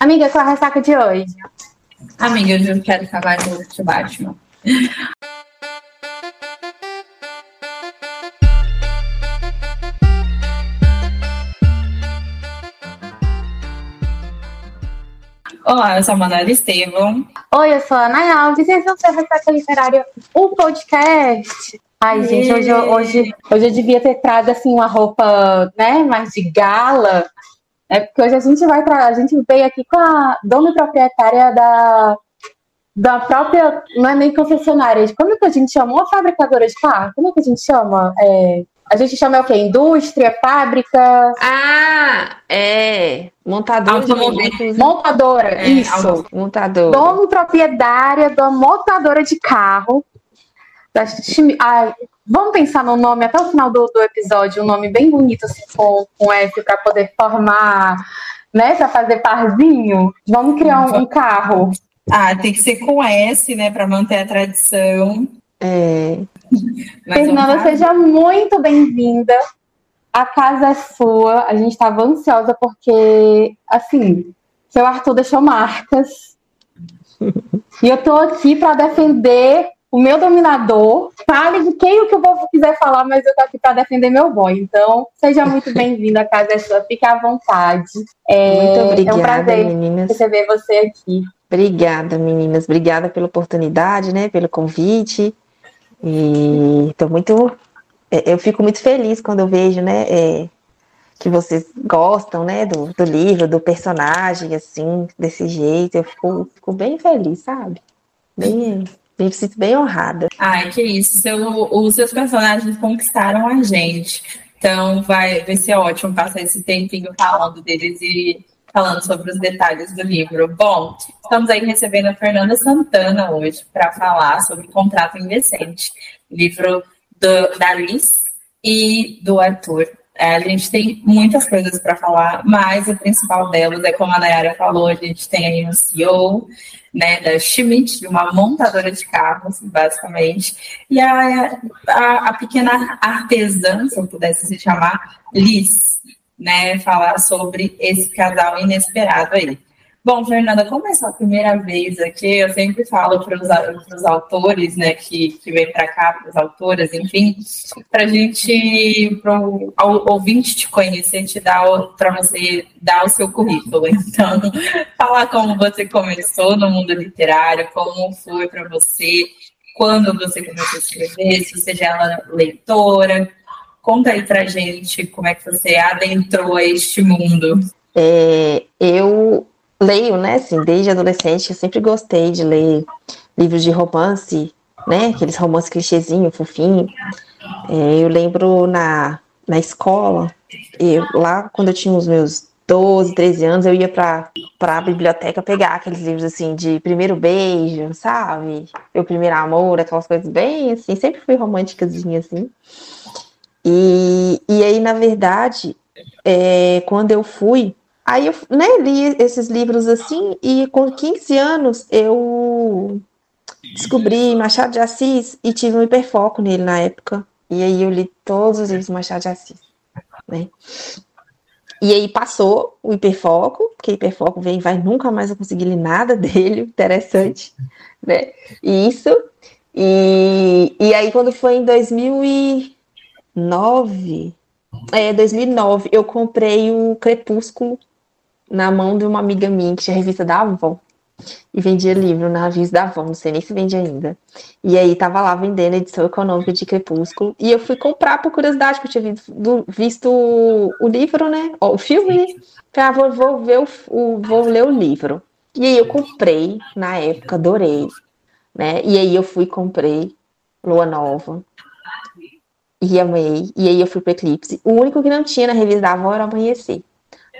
Amiga, qual a ressaca de hoje? Amiga, eu não quero falar de Batman. Olá, eu sou a Manuela Estevam. Oi, eu sou a Ana Alves e esse é o seu Ressaca Literária, o podcast. Ai, gente, hoje, hoje, hoje eu devia ter trago assim uma roupa, né, mais de gala. É porque hoje a gente vai para a gente veio aqui com a dona proprietária da da própria, não é nem concessionária, como é que a gente chama? Uma fabricadora de carro? Como é que a gente chama? É, a gente chama o quê? Indústria, fábrica? Ah, é. Montadora de veículos. Montadora, é, isso. Montadora. Dona proprietária da montadora de carro. Da, ai, vamos pensar no nome até o final do, do episódio, um nome bem bonito, assim, com, com F, para poder formar, né? Para fazer parzinho. Vamos criar um, um carro. Ah, tem que ser com S, né? Para manter a tradição. É. Fernanda, seja muito bem-vinda. A casa é sua. A gente estava ansiosa porque, assim, seu Arthur deixou marcas. e eu tô aqui para defender o meu dominador. Fale de quem o que o povo quiser falar, mas eu tô aqui para defender meu boy. Então, seja muito bem-vinda. A casa é sua. Fique à vontade. É, muito obrigada, é um prazer meninas. receber você aqui. Obrigada, meninas. Obrigada pela oportunidade, né? Pelo convite. E estou muito. É, eu fico muito feliz quando eu vejo, né? É, que vocês gostam, né? Do, do livro, do personagem, assim, desse jeito. Eu fico, fico bem feliz, sabe? Bem, me sinto bem honrada. Ai, que isso. Seu, os seus personagens conquistaram a gente. Então vai, vai ser ótimo passar esse tempinho falando deles e falando sobre os detalhes do livro. Bom, estamos aí recebendo a Fernanda Santana hoje para falar sobre Contrato Indecente, livro do, da Liz e do Arthur. É, a gente tem muitas coisas para falar, mas o principal delas é como a Nayara falou, a gente tem aí um CEO né, da Schmidt, uma montadora de carros, basicamente, e a, a, a pequena artesã, se eu pudesse se chamar, Liz, né, falar sobre esse casal inesperado aí. Bom, Fernanda, como é sua primeira vez aqui, eu sempre falo para os autores, né, que, que vêm para cá, para as autoras, enfim, para a gente, para o ouvinte te conhecer, te dar para você dar o seu currículo. Então, falar como você começou no mundo literário, como foi para você, quando você começou a escrever, se você já era leitora, Conta aí pra gente como é que você adentrou a este mundo. É, eu leio, né, assim, desde adolescente, eu sempre gostei de ler livros de romance, né, aqueles romances clichêzinho, fofinho. É, eu lembro na, na escola, eu, lá quando eu tinha os meus 12, 13 anos, eu ia pra, pra biblioteca pegar aqueles livros assim de primeiro beijo, sabe? Meu primeiro amor, aquelas coisas bem assim, sempre fui românticas assim. E, e aí, na verdade, é, quando eu fui, aí eu né, li esses livros assim, e com 15 anos eu descobri Machado de Assis e tive um hiperfoco nele na época. E aí eu li todos os livros do Machado de Assis. Né? E aí passou o hiperfoco, porque hiperfoco vem vai nunca mais eu conseguir ler nada dele, interessante, né? Isso. E, e aí quando foi em 2000 e 2009, é, 2009, eu comprei o Crepúsculo na mão de uma amiga minha que tinha revista da Avon. E vendia livro na revista da Avon, não sei nem se vende ainda. E aí tava lá vendendo edição econômica de Crepúsculo. E eu fui comprar por curiosidade, porque eu tinha visto, visto o livro, né? O filme, né? Ah, vou, vou, ver o, o, vou ler o livro. E aí eu comprei, na época, adorei. Né? E aí eu fui comprei Lua Nova. E amei. E aí eu fui pro Eclipse. O único que não tinha na revista da avó era Amanhecer.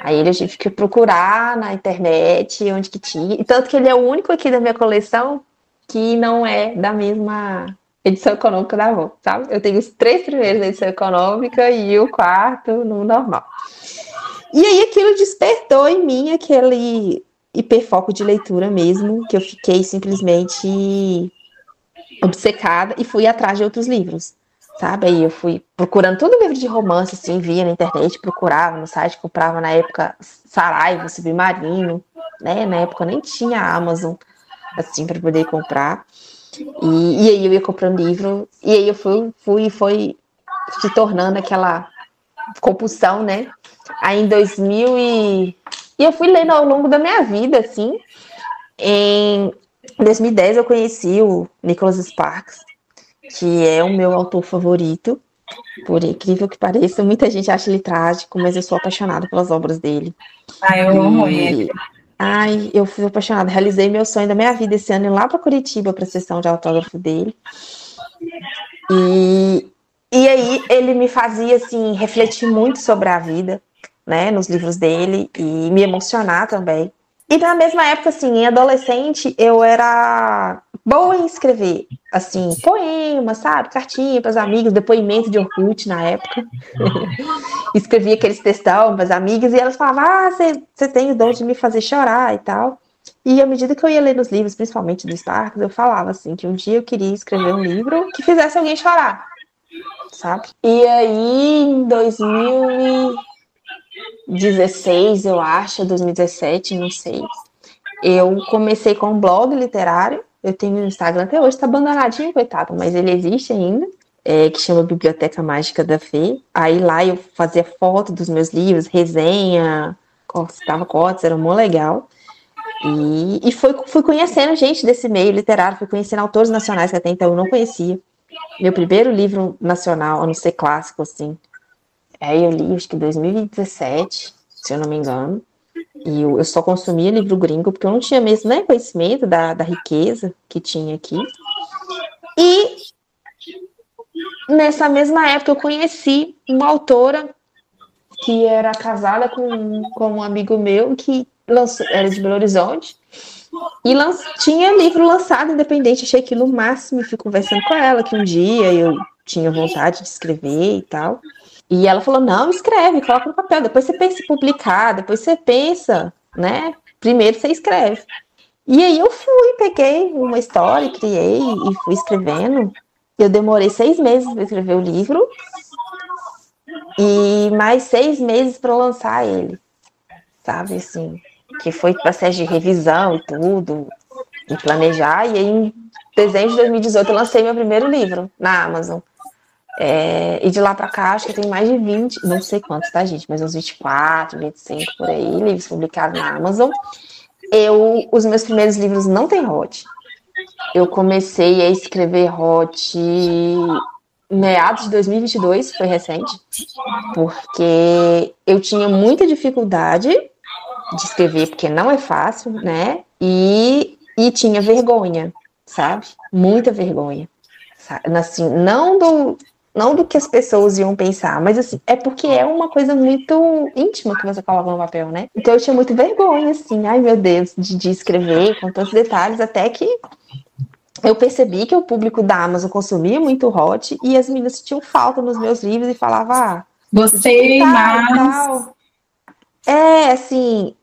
Aí eu tive que procurar na internet onde que tinha. E tanto que ele é o único aqui da minha coleção que não é da mesma edição econômica da avó, sabe? Eu tenho os três primeiros da edição econômica e o quarto no normal. E aí aquilo despertou em mim aquele hiperfoco de leitura mesmo, que eu fiquei simplesmente obcecada e fui atrás de outros livros sabe? Aí eu fui procurando todo livro de romance, assim, via na internet, procurava no site, comprava na época Saraiva, Submarino, né? Na época nem tinha Amazon, assim, para poder comprar. E, e, aí eu ia comprando livro, e aí eu fui, fui, foi se tornando aquela compulsão, né? Aí em 2000 e... e eu fui lendo ao longo da minha vida, assim. Em 2010 eu conheci o Nicholas Sparks, que é o meu autor favorito. Por incrível que pareça, muita gente acha ele trágico, mas eu sou apaixonada pelas obras dele. Ah, eu amo ele. Ai, eu fui apaixonada. Realizei meu sonho da minha vida esse ano lá para Curitiba para a sessão de autógrafo dele. E, e aí ele me fazia assim refletir muito sobre a vida, né, nos livros dele e me emocionar também. E na mesma época, assim, em adolescente, eu era boa em escrever, assim, poemas, sabe? Cartinha para os amigos, depoimento de Orkut na época. Escrevia aqueles textão para as amigas e elas falavam: Ah, você tem o dom de me fazer chorar e tal. E à medida que eu ia lendo os livros, principalmente do Sparks, eu falava assim que um dia eu queria escrever um livro que fizesse alguém chorar, sabe? E aí, em 2000 2016, eu acho, 2017, não sei. Eu comecei com um blog literário. Eu tenho um Instagram até hoje, tá abandonadinho, coitado, mas ele existe ainda. É, que chama Biblioteca Mágica da Fê. Aí lá eu fazia foto dos meus livros, resenha, citava cotas, era muito legal. E, e foi, fui conhecendo gente desse meio literário, fui conhecendo autores nacionais que até então eu não conhecia. Meu primeiro livro nacional, a não ser clássico, assim, Aí eu li, acho que 2017, se eu não me engano. E eu, eu só consumia livro gringo, porque eu não tinha mesmo né, conhecimento da, da riqueza que tinha aqui. E nessa mesma época eu conheci uma autora que era casada com, com um amigo meu que lançou, era de Belo Horizonte e lanç, tinha livro lançado independente. Achei aquilo o máximo e fui conversando com ela que um dia eu tinha vontade de escrever e tal. E ela falou: não, escreve, coloca no papel, depois você pensa em publicar, depois você pensa, né? Primeiro você escreve. E aí eu fui, peguei uma história, criei e fui escrevendo. Eu demorei seis meses para escrever o livro e mais seis meses para lançar ele, sabe assim, que foi processo de revisão e tudo, e planejar. E aí, em dezembro de 2018 eu lancei meu primeiro livro na Amazon. É, e de lá para cá, acho que tem mais de 20, não sei quantos, tá, gente? Mas uns 24, 25 por aí, livros publicados na Amazon. Eu, os meus primeiros livros não tem hot. Eu comecei a escrever hot meados de 2022, foi recente, porque eu tinha muita dificuldade de escrever, porque não é fácil, né? E, e tinha vergonha, sabe? Muita vergonha. Assim, não do, não do que as pessoas iam pensar, mas assim, é porque é uma coisa muito íntima que você coloca no papel, né? Então eu tinha muito vergonha, assim, ai meu Deus, de, de escrever com tantos detalhes, até que eu percebi que o público da Amazon consumia muito hot e as meninas tinham falta nos meus livros e falavam, ah, gostei mais. É, assim,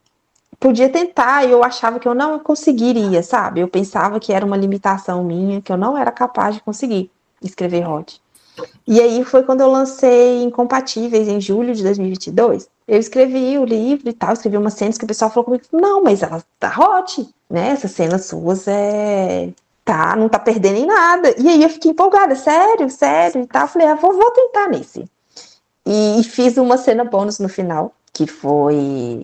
podia tentar e eu achava que eu não conseguiria, sabe? Eu pensava que era uma limitação minha, que eu não era capaz de conseguir escrever hot. E aí foi quando eu lancei Incompatíveis, em julho de 2022. Eu escrevi o livro e tal, escrevi umas cenas que o pessoal falou comigo, não, mas ela tá hot, né? Essas cenas suas é... Tá, não tá perdendo em nada. E aí eu fiquei empolgada, sério, sério e tal. Falei, ah, vou, vou tentar nesse. E, e fiz uma cena bônus no final, que foi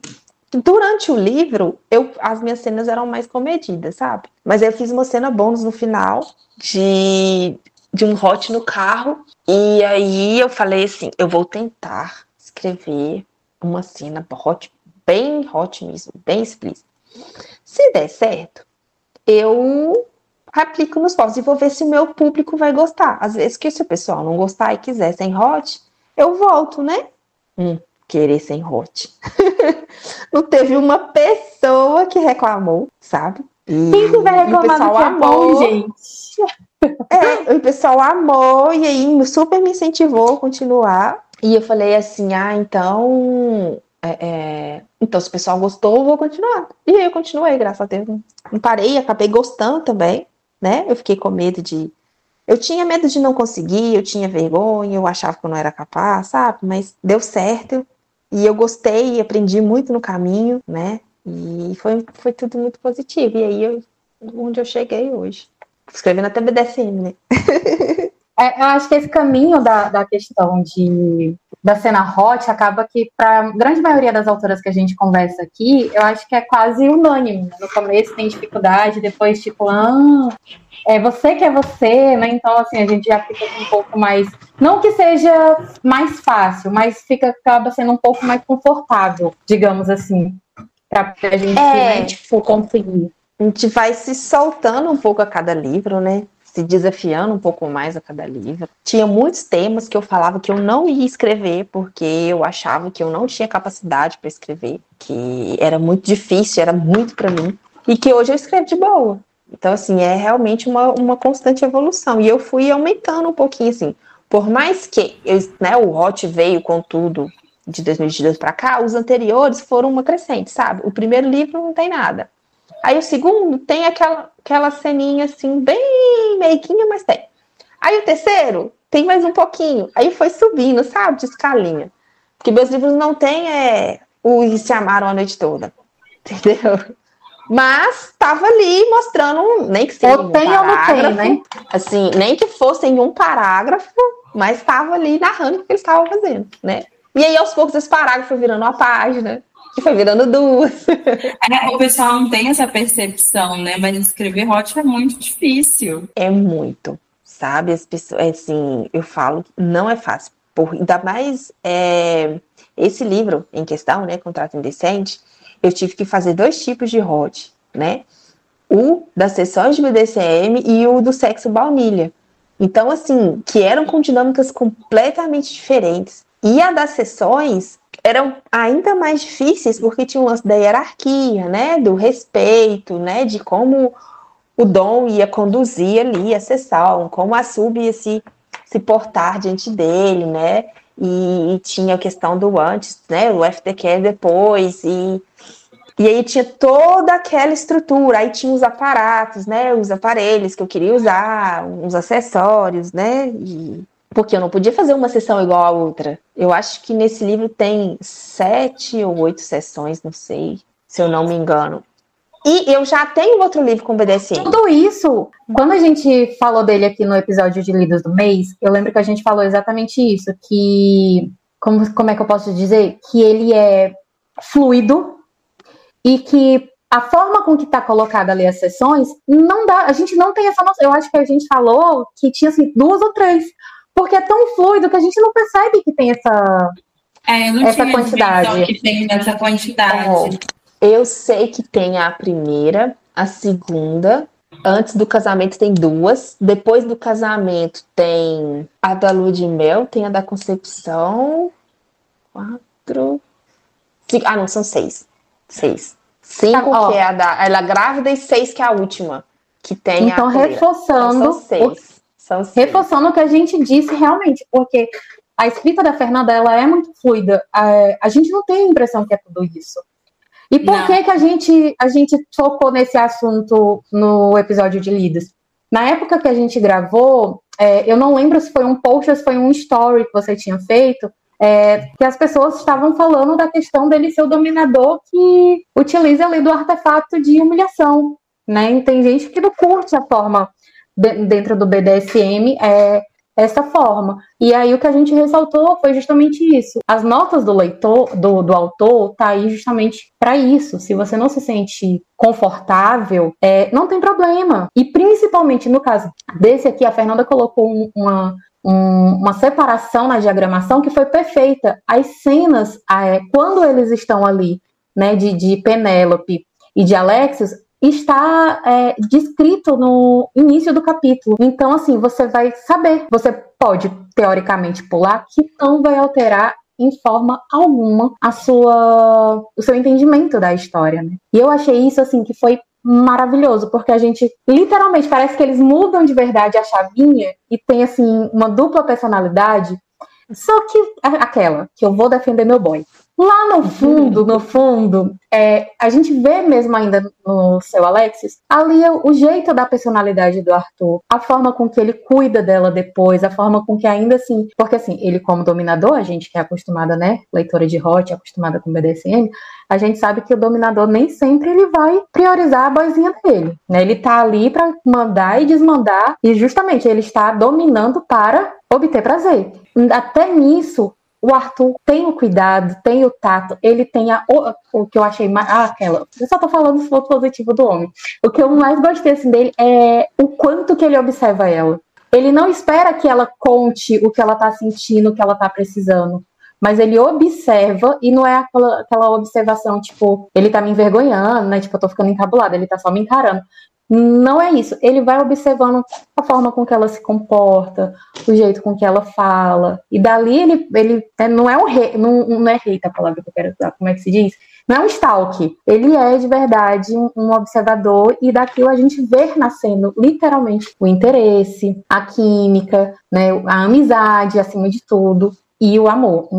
durante o livro, eu, as minhas cenas eram mais comedidas, sabe? Mas eu fiz uma cena bônus no final de de um hot no carro. E aí eu falei assim, eu vou tentar escrever uma cena hot, bem hot mesmo, bem explícita. Se der certo, eu aplico nos posts e vou ver se o meu público vai gostar. Às vezes que se o pessoal não gostar e quiser sem hot, eu volto, né? Hum, querer sem hot. não teve uma pessoa que reclamou, sabe? E, Quem que vai reclamar do que é bom, gente? É, o pessoal amou e aí super me incentivou a continuar. E eu falei assim: ah, então. É, é, então, se o pessoal gostou, eu vou continuar. E aí eu continuei, graças a Deus. Não parei, acabei gostando também, né? Eu fiquei com medo de, Eu tinha medo de não conseguir, eu tinha vergonha, eu achava que eu não era capaz, sabe? Mas deu certo. E eu gostei, aprendi muito no caminho, né? E foi, foi tudo muito positivo. E aí, eu, onde eu cheguei hoje. Escrevendo até BDSM, né? É, eu acho que esse caminho da, da questão de, da cena hot acaba que, para a grande maioria das autoras que a gente conversa aqui, eu acho que é quase unânime. Né? No começo tem dificuldade, depois, tipo, ah, é você que é você, né? Então, assim, a gente já fica um pouco mais. Não que seja mais fácil, mas fica, acaba sendo um pouco mais confortável, digamos assim, para a gente, é. né, tipo, conseguir. A gente vai se soltando um pouco a cada livro, né? Se desafiando um pouco mais a cada livro. Tinha muitos temas que eu falava que eu não ia escrever, porque eu achava que eu não tinha capacidade para escrever, que era muito difícil, era muito para mim, e que hoje eu escrevo de boa. Então, assim, é realmente uma, uma constante evolução. E eu fui aumentando um pouquinho, assim. Por mais que eu, né, o Hot veio com tudo de 2022 para cá, os anteriores foram uma crescente, sabe? O primeiro livro não tem nada. Aí o segundo tem aquela, aquela ceninha assim, bem meiguinha, mas tem. Aí o terceiro tem mais um pouquinho. Aí foi subindo, sabe? De escalinha. Porque meus livros não tem é, o E se amaram a noite toda. Entendeu? Mas estava ali mostrando, nem que seja ou um tem parágrafo, ou não tem, né? Assim, nem que fosse em um parágrafo, mas estava ali narrando o que eles estavam fazendo, né? E aí, aos poucos, esse parágrafo virando uma página, que foi virando duas. É, o pessoal não tem essa percepção, né? Mas escrever hot é muito difícil. É muito, sabe? As pessoas, é assim, eu falo, não é fácil. Por, ainda mais é, esse livro em questão, né? Contrato Indecente, eu tive que fazer dois tipos de hot, né? O das sessões de BDSM e o do sexo baunilha. Então, assim, que eram com dinâmicas completamente diferentes. E a das sessões eram ainda mais difíceis porque tinha o lance da hierarquia, né? Do respeito, né? De como o dom ia conduzir ali a sessão, como a sub ia se, se portar diante dele, né? E, e tinha a questão do antes, né? O FTQ depois, e e aí tinha toda aquela estrutura, aí tinha os aparatos, né? Os aparelhos que eu queria usar, os acessórios, né? E... Porque eu não podia fazer uma sessão igual a outra. Eu acho que nesse livro tem sete ou oito sessões, não sei, se eu não me engano. E eu já tenho outro livro com BDSM. Tudo isso, quando a gente falou dele aqui no episódio de Livros do Mês, eu lembro que a gente falou exatamente isso, que como, como é que eu posso dizer? Que ele é fluido, e que a forma com que está colocada ali as sessões, não dá, a gente não tem essa noção. Eu acho que a gente falou que tinha assim, duas ou três, porque é tão fluido que a gente não percebe que tem essa, é, essa quantidade. Que tem essa quantidade. eu sei que tem a primeira, a segunda, Antes do casamento tem duas. Depois do casamento tem a da lua de mel, tem a da concepção. Quatro. Cinco. Ah, não, são seis. Seis. Cinco, tá, que é a da. Ela é grávida, e seis, que é a última. Que tem então, a. reforçando. Então, são Reforçando o que a gente disse realmente, porque a escrita da Fernanda ela é muito fluida. A, a gente não tem a impressão que é tudo isso. E por não. que, que a gente, a gente tocou nesse assunto no episódio de Lidas? Na época que a gente gravou, é, eu não lembro se foi um post ou se foi um story que você tinha feito, é, que as pessoas estavam falando da questão dele ser o dominador que utiliza ali do artefato de humilhação, né? E tem gente que não curte a forma dentro do BDSM é essa forma. E aí o que a gente ressaltou foi justamente isso. As notas do leitor, do, do autor, tá aí justamente para isso. Se você não se sente confortável, é, não tem problema. E principalmente no caso desse aqui, a Fernanda colocou uma, um, uma separação na diagramação que foi perfeita. As cenas, é, quando eles estão ali, né, de, de Penélope e de Alexios, está é, descrito no início do capítulo. Então, assim, você vai saber. Você pode, teoricamente, pular, que não vai alterar em forma alguma a sua o seu entendimento da história, né? E eu achei isso assim que foi maravilhoso, porque a gente literalmente parece que eles mudam de verdade a chavinha e tem assim uma dupla personalidade. Só que aquela que eu vou defender meu boy. Lá no fundo, no fundo, é, a gente vê mesmo ainda no seu Alexis, ali é o jeito da personalidade do Arthur, a forma com que ele cuida dela depois, a forma com que ainda assim, porque assim, ele como dominador, a gente que é acostumada, né, leitora de hot, acostumada com BDSM, a gente sabe que o dominador nem sempre ele vai priorizar a boizinha dele, né? Ele tá ali para mandar e desmandar e justamente ele está dominando para obter prazer. Até nisso, o Arthur tem o cuidado, tem o tato, ele tem a, o, o que eu achei mais. Ah, aquela. Eu só tô falando do ponto positivo do homem. O que eu mais gostei assim, dele é o quanto que ele observa ela. Ele não espera que ela conte o que ela tá sentindo, o que ela tá precisando. Mas ele observa e não é aquela, aquela observação, tipo, ele tá me envergonhando, né? Tipo, eu tô ficando encabulada, ele tá só me encarando. Não é isso. Ele vai observando a forma com que ela se comporta, o jeito com que ela fala. E dali ele, ele é, não é um rei, não, não é rei a palavra que eu quero usar, como é que se diz? Não é um stalk. Ele é de verdade um observador e daquilo a gente vê nascendo literalmente o interesse, a química, né, a amizade acima de tudo e o amor.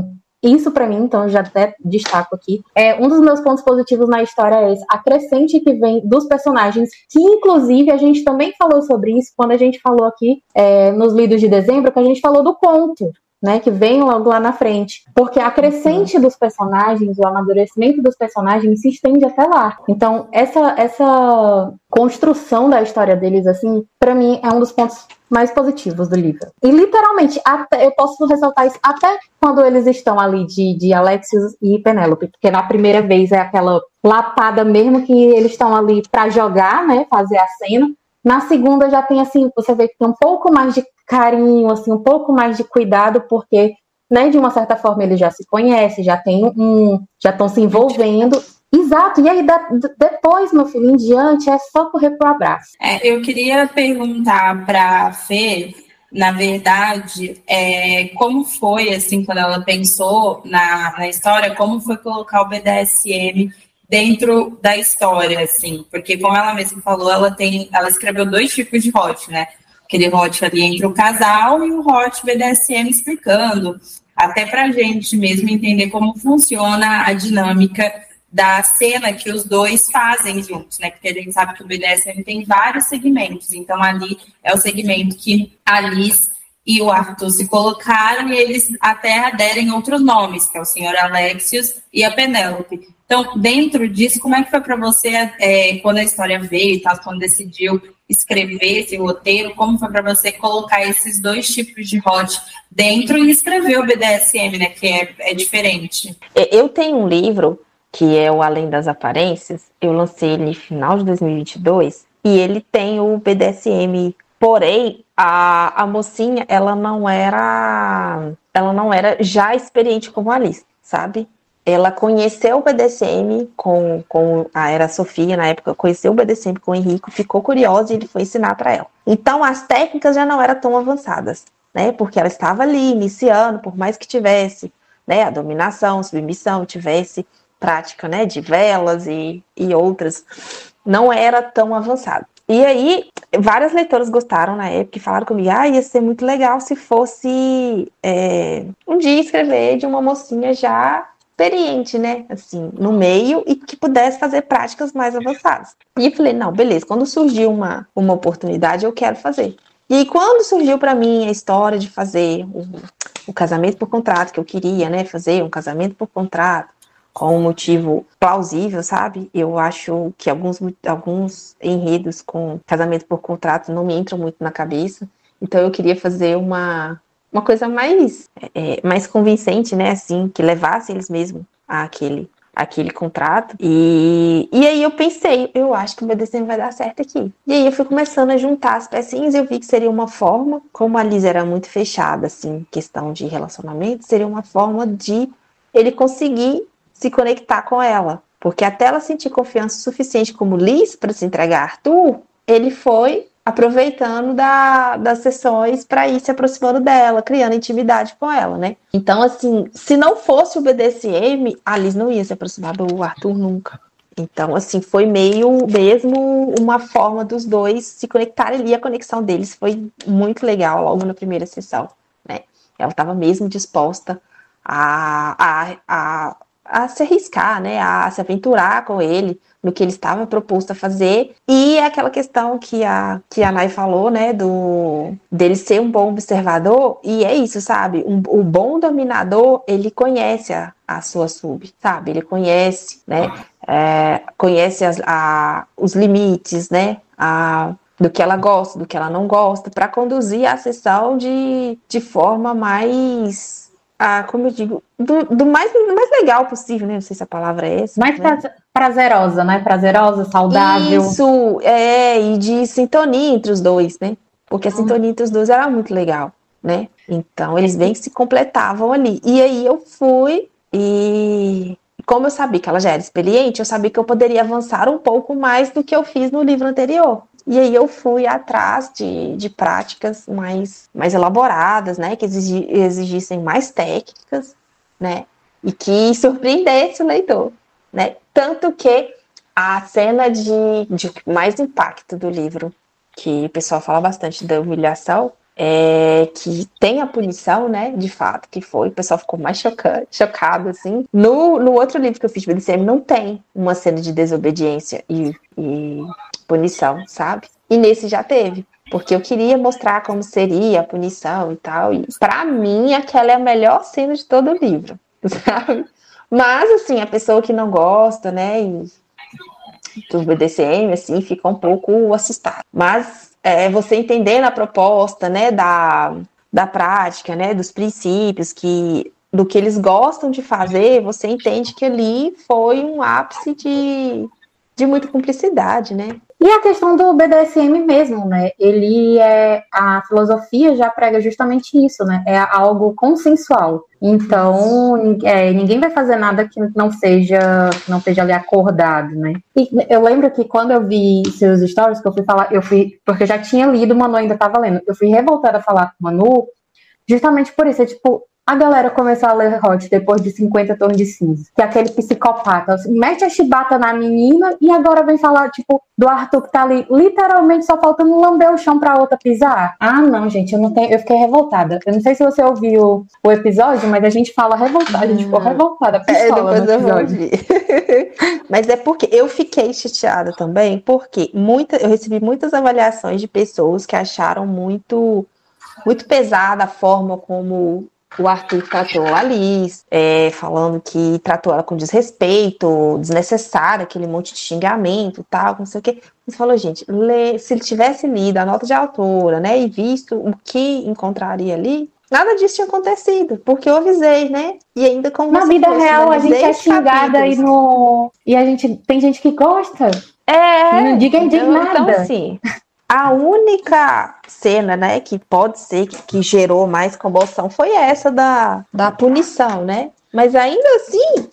Isso, para mim, então, já até destaco aqui, é um dos meus pontos positivos na história é esse, a crescente que vem dos personagens, que inclusive a gente também falou sobre isso quando a gente falou aqui é, nos lidos de dezembro, que a gente falou do conto, né, que vem logo lá na frente. Porque a crescente dos personagens, o amadurecimento dos personagens se estende até lá. Então, essa, essa construção da história deles, assim, para mim é um dos pontos mais positivos do livro. E literalmente, até, eu posso ressaltar isso até quando eles estão ali de, de Alexios e Penélope, porque na primeira vez é aquela lapada mesmo que eles estão ali para jogar, né, fazer a cena. Na segunda já tem assim, você vê que tem um pouco mais de carinho, assim, um pouco mais de cuidado, porque, né, de uma certa forma eles já se conhecem, já tem um, já estão se envolvendo Exato, e aí da, depois, meu filho, em diante, é só correr pro abraço. É, eu queria perguntar para a Fê, na verdade, é, como foi, assim, quando ela pensou na, na história, como foi colocar o BDSM dentro da história, assim, porque como ela mesma falou, ela tem, ela escreveu dois tipos de hot, né? Aquele hot ali entre o casal e o hot BDSM explicando, até para a gente mesmo entender como funciona a dinâmica da cena que os dois fazem juntos, né? Porque a gente sabe que o BDSM tem vários segmentos. Então, ali é o segmento que a Liz e o Arthur se colocaram e eles até aderem outros nomes, que é o senhor Alexios e a Penélope. Então, dentro disso, como é que foi para você é, quando a história veio e tal, quando decidiu escrever esse roteiro, como foi para você colocar esses dois tipos de hot dentro e escrever o BDSM, né, que é, é diferente? Eu tenho um livro que é o Além das Aparências, eu lancei ele no final de 2022 e ele tem o BDSM. Porém, a, a mocinha, ela não era ela não era já experiente como Alice, sabe? Ela conheceu o BDSM com, com a era Sofia na época, conheceu o BDSM com o Henrique, ficou curiosa e ele foi ensinar para ela. Então as técnicas já não eram tão avançadas, né? Porque ela estava ali iniciando, por mais que tivesse, né, a dominação, submissão, tivesse prática, né, de velas e, e outras, não era tão avançado. E aí, várias leitoras gostaram na época e falaram comigo: ah, ia ser muito legal se fosse é, um dia escrever de uma mocinha já experiente, né? Assim, no meio e que pudesse fazer práticas mais avançadas. E falei: não, beleza, quando surgiu uma, uma oportunidade, eu quero fazer. E quando surgiu para mim a história de fazer o, o casamento por contrato, que eu queria, né? Fazer um casamento por contrato com um motivo plausível, sabe? Eu acho que alguns, alguns enredos com casamento por contrato não me entram muito na cabeça. Então eu queria fazer uma, uma coisa mais, é, mais convincente, né? Assim, que levasse eles mesmos àquele, àquele contrato. E, e aí eu pensei, eu acho que o meu desenho vai dar certo aqui. E aí eu fui começando a juntar as pecinhas e eu vi que seria uma forma, como a Liz era muito fechada, assim, questão de relacionamento, seria uma forma de ele conseguir se conectar com ela. Porque até ela sentir confiança suficiente como Liz para se entregar a Arthur, ele foi aproveitando da, das sessões para ir se aproximando dela, criando intimidade com ela, né? Então, assim, se não fosse o BDSM, a Liz não ia se aproximar do Arthur nunca. Então, assim, foi meio mesmo uma forma dos dois se conectarem ali. A conexão deles foi muito legal logo na primeira sessão, né? Ela estava mesmo disposta a, a, a a se arriscar, né, a se aventurar com ele no que ele estava proposto a fazer. E é aquela questão que a, que a Nai falou, né, do dele ser um bom observador, e é isso, sabe? Um, o bom dominador, ele conhece a, a sua sub, sabe? Ele conhece, né? É, conhece as, a, os limites, né? A, do que ela gosta, do que ela não gosta, para conduzir a sessão de, de forma mais a, como eu digo, do, do, mais, do mais legal possível, né? Não sei se a palavra é essa. Mais né? prazerosa, né? Prazerosa, saudável. Isso, é, e de sintonia entre os dois, né? Porque a hum. sintonia entre os dois era muito legal, né? Então, eles bem se completavam ali. E aí eu fui e como eu sabia que ela já era experiente, eu sabia que eu poderia avançar um pouco mais do que eu fiz no livro anterior. E aí eu fui atrás de, de práticas mais, mais elaboradas, né? Que exigi, exigissem mais técnicas, né? E que surpreendesse o leitor, né? Tanto que a cena de, de mais impacto do livro, que o pessoal fala bastante da humilhação, é, que tem a punição, né, de fato, que foi, o pessoal ficou mais chocado, chocado assim. No, no outro livro que eu fiz BDSM não tem uma cena de desobediência e, e punição, sabe? E nesse já teve, porque eu queria mostrar como seria a punição e tal, e para mim aquela é a melhor cena de todo o livro, sabe? Mas, assim, a pessoa que não gosta, né, e do BDSM, assim, fica um pouco assustada. Mas é, você entendendo a proposta, né, da, da prática, né, dos princípios, que do que eles gostam de fazer, você entende que ali foi um ápice de, de muita cumplicidade, né? E a questão do BDSM mesmo, né? Ele é a filosofia já prega justamente isso, né? É algo consensual. Então, é, ninguém vai fazer nada que não seja não seja ali acordado, né? E eu lembro que quando eu vi seus stories, que eu fui falar, eu fui porque eu já tinha lido, o Manu ainda estava lendo. Eu fui revoltada a falar com o Manu, justamente por isso, é tipo, a galera começou a ler Hot depois de 50 tons de cinza. Que é aquele psicopata. Assim, mete a chibata na menina e agora vem falar, tipo, do Arthur que tá ali literalmente só faltando lamber o chão pra outra pisar. Ah, não, gente, eu não tenho. Eu fiquei revoltada. Eu não sei se você ouviu o episódio, mas a gente fala revoltada. A gente ficou revoltada. É, depois eu vou ouvir. mas é porque eu fiquei chateada também, porque muita, eu recebi muitas avaliações de pessoas que acharam muito muito pesada a forma como o Arthur tratou a Alice, é, falando que tratou ela com desrespeito, desnecessário, aquele monte de xingamento tal, não sei o quê. Você falou, gente, lê, se ele tivesse lido a nota de autora, né, e visto o que encontraria ali, nada disso tinha acontecido, porque eu avisei, né? E ainda como Na vida real, a gente é xingada e no. E a gente. Tem gente que gosta. É. Não diga então, nada. Então, assim. A única cena, né, que pode ser que, que, gerou mais comoção foi essa da, da punição, né? Mas ainda assim,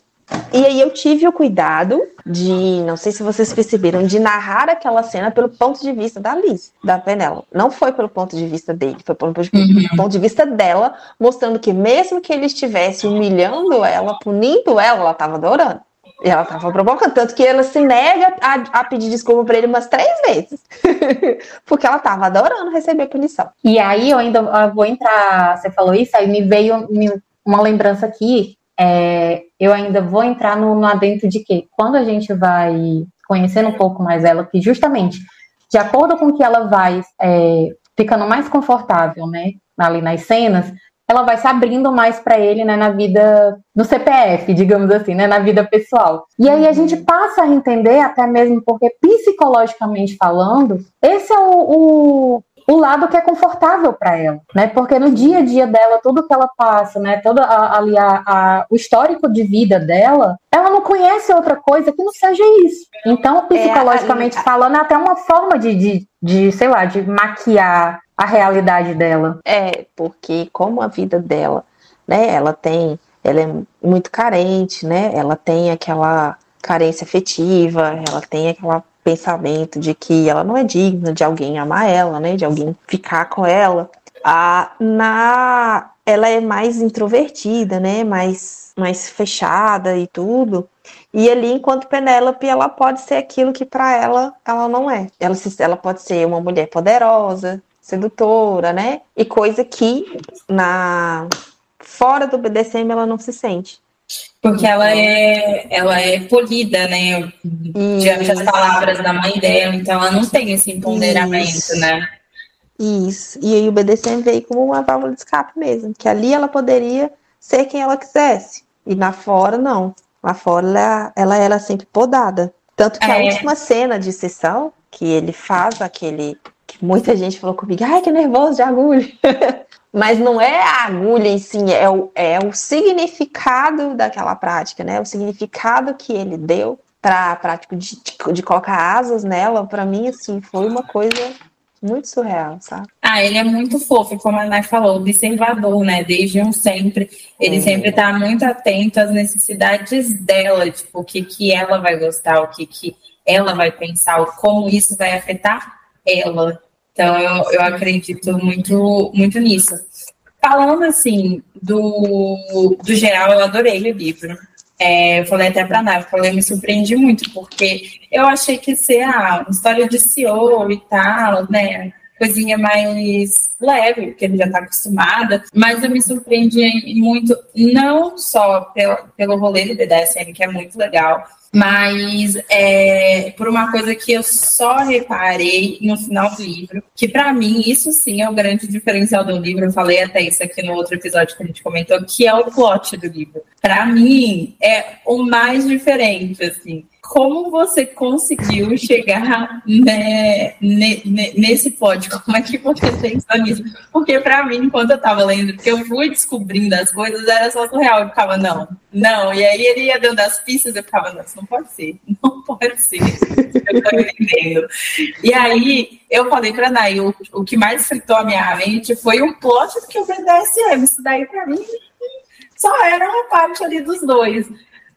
e aí eu tive o cuidado de, não sei se vocês perceberam, de narrar aquela cena pelo ponto de vista da Liz, da Penela. Não foi pelo ponto de vista dele, foi pelo uhum. ponto de vista dela, mostrando que mesmo que ele estivesse humilhando ela, punindo ela, ela estava adorando. E ela tava provocando, tanto que ela se nega a, a pedir desculpa pra ele umas três vezes. Porque ela tava adorando receber punição. E aí eu ainda vou entrar, você falou isso, aí me veio uma lembrança aqui. É, eu ainda vou entrar no, no adentro de que quando a gente vai conhecendo um pouco mais ela, que justamente de acordo com que ela vai é, ficando mais confortável, né, ali nas cenas, ela vai se abrindo mais para ele, né, na vida, no CPF, digamos assim, né, na vida pessoal. E aí a gente passa a entender, até mesmo porque psicologicamente falando, esse é o, o o lado que é confortável para ela, né? Porque no dia a dia dela, tudo que ela passa, né? Todo a, ali a, a, o histórico de vida dela, ela não conhece outra coisa que não seja isso. Então, é, psicologicamente é, falando, é até uma forma de, de, de, sei lá, de maquiar a realidade dela. É, porque como a vida dela, né, ela tem, ela é muito carente, né, ela tem aquela carência afetiva, ela tem aquele pensamento de que ela não é digna de alguém amar ela, né, de alguém ficar com ela. A, na, ela é mais introvertida, né, mais, mais fechada e tudo. E ali, enquanto Penélope, ela pode ser aquilo que para ela ela não é. Ela, ela pode ser uma mulher poderosa, sedutora, né? E coisa que na fora do BDSM ela não se sente. Porque ela é, ela é polida, né? Diante das palavras da mãe dela, então ela não tem esse empoderamento, Isso. né? Isso. E aí o BDSM veio como uma válvula de escape mesmo, que ali ela poderia ser quem ela quisesse. E lá fora, não. Lá fora ela, ela era sempre podada. Tanto que é. a última cena de sessão, que ele faz aquele. Muita gente falou comigo, ai, que nervoso de agulha. Mas não é a agulha em si, é o, é o significado daquela prática, né? O significado que ele deu para a prática de, de colocar asas nela, para mim, assim, foi uma coisa muito surreal, sabe? Ah, ele é muito fofo, como a Nai falou, observador, né? Desde um sempre. Ele é. sempre está muito atento às necessidades dela, tipo, o que, que ela vai gostar, o que, que ela vai pensar, como isso vai afetar ela. Então, eu, eu acredito muito, muito nisso. Falando, assim, do, do geral, eu adorei o livro. É, eu falei até para Nave, eu me surpreendi muito, porque eu achei que ia ser ah, uma história de CEO e tal, né? Coisinha mais leve, porque ele já está acostumada, mas eu me surpreendi muito, não só pelo, pelo rolê do BDSM, que é muito legal, mas é, por uma coisa que eu só reparei no final do livro, que para mim isso sim é o grande diferencial do livro. Eu falei até isso aqui no outro episódio que a gente comentou, que é o plot do livro. Para mim é o mais diferente, assim como você conseguiu chegar né, nesse pódio? Como é que você pensou nisso? Porque para mim, enquanto eu estava lendo, que eu fui descobrindo as coisas, era só surreal. Eu ficava, não, não. E aí ele ia dando as pistas, eu ficava, não, isso não pode ser, não pode ser. Eu tô entendendo. E aí eu falei para Nay, o, o que mais fritou a minha mente foi o plot que eu falei DSM. Isso daí para mim só era uma parte ali dos dois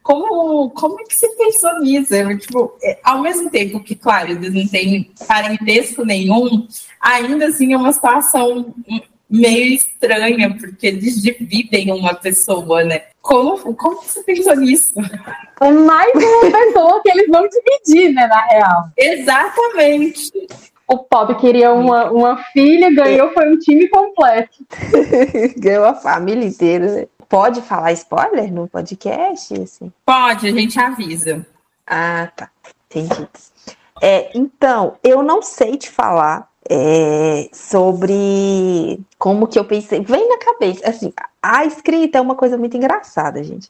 como, como é que você pensou nisso? Eu, tipo, é, ao mesmo tempo que, claro, eles não têm parentesco nenhum, ainda assim é uma situação meio estranha, porque eles dividem uma pessoa, né? Como, como você pensou nisso? É mais uma pessoa que eles vão dividir, né, na real. Exatamente. O Pop queria uma, uma filha, ganhou, foi um time completo. ganhou a família inteira, né? Pode falar spoiler no podcast? Assim? Pode, a gente avisa. Ah, tá. Entendi. É, então, eu não sei te falar é, sobre como que eu pensei. Vem na cabeça, assim, a escrita é uma coisa muito engraçada, gente.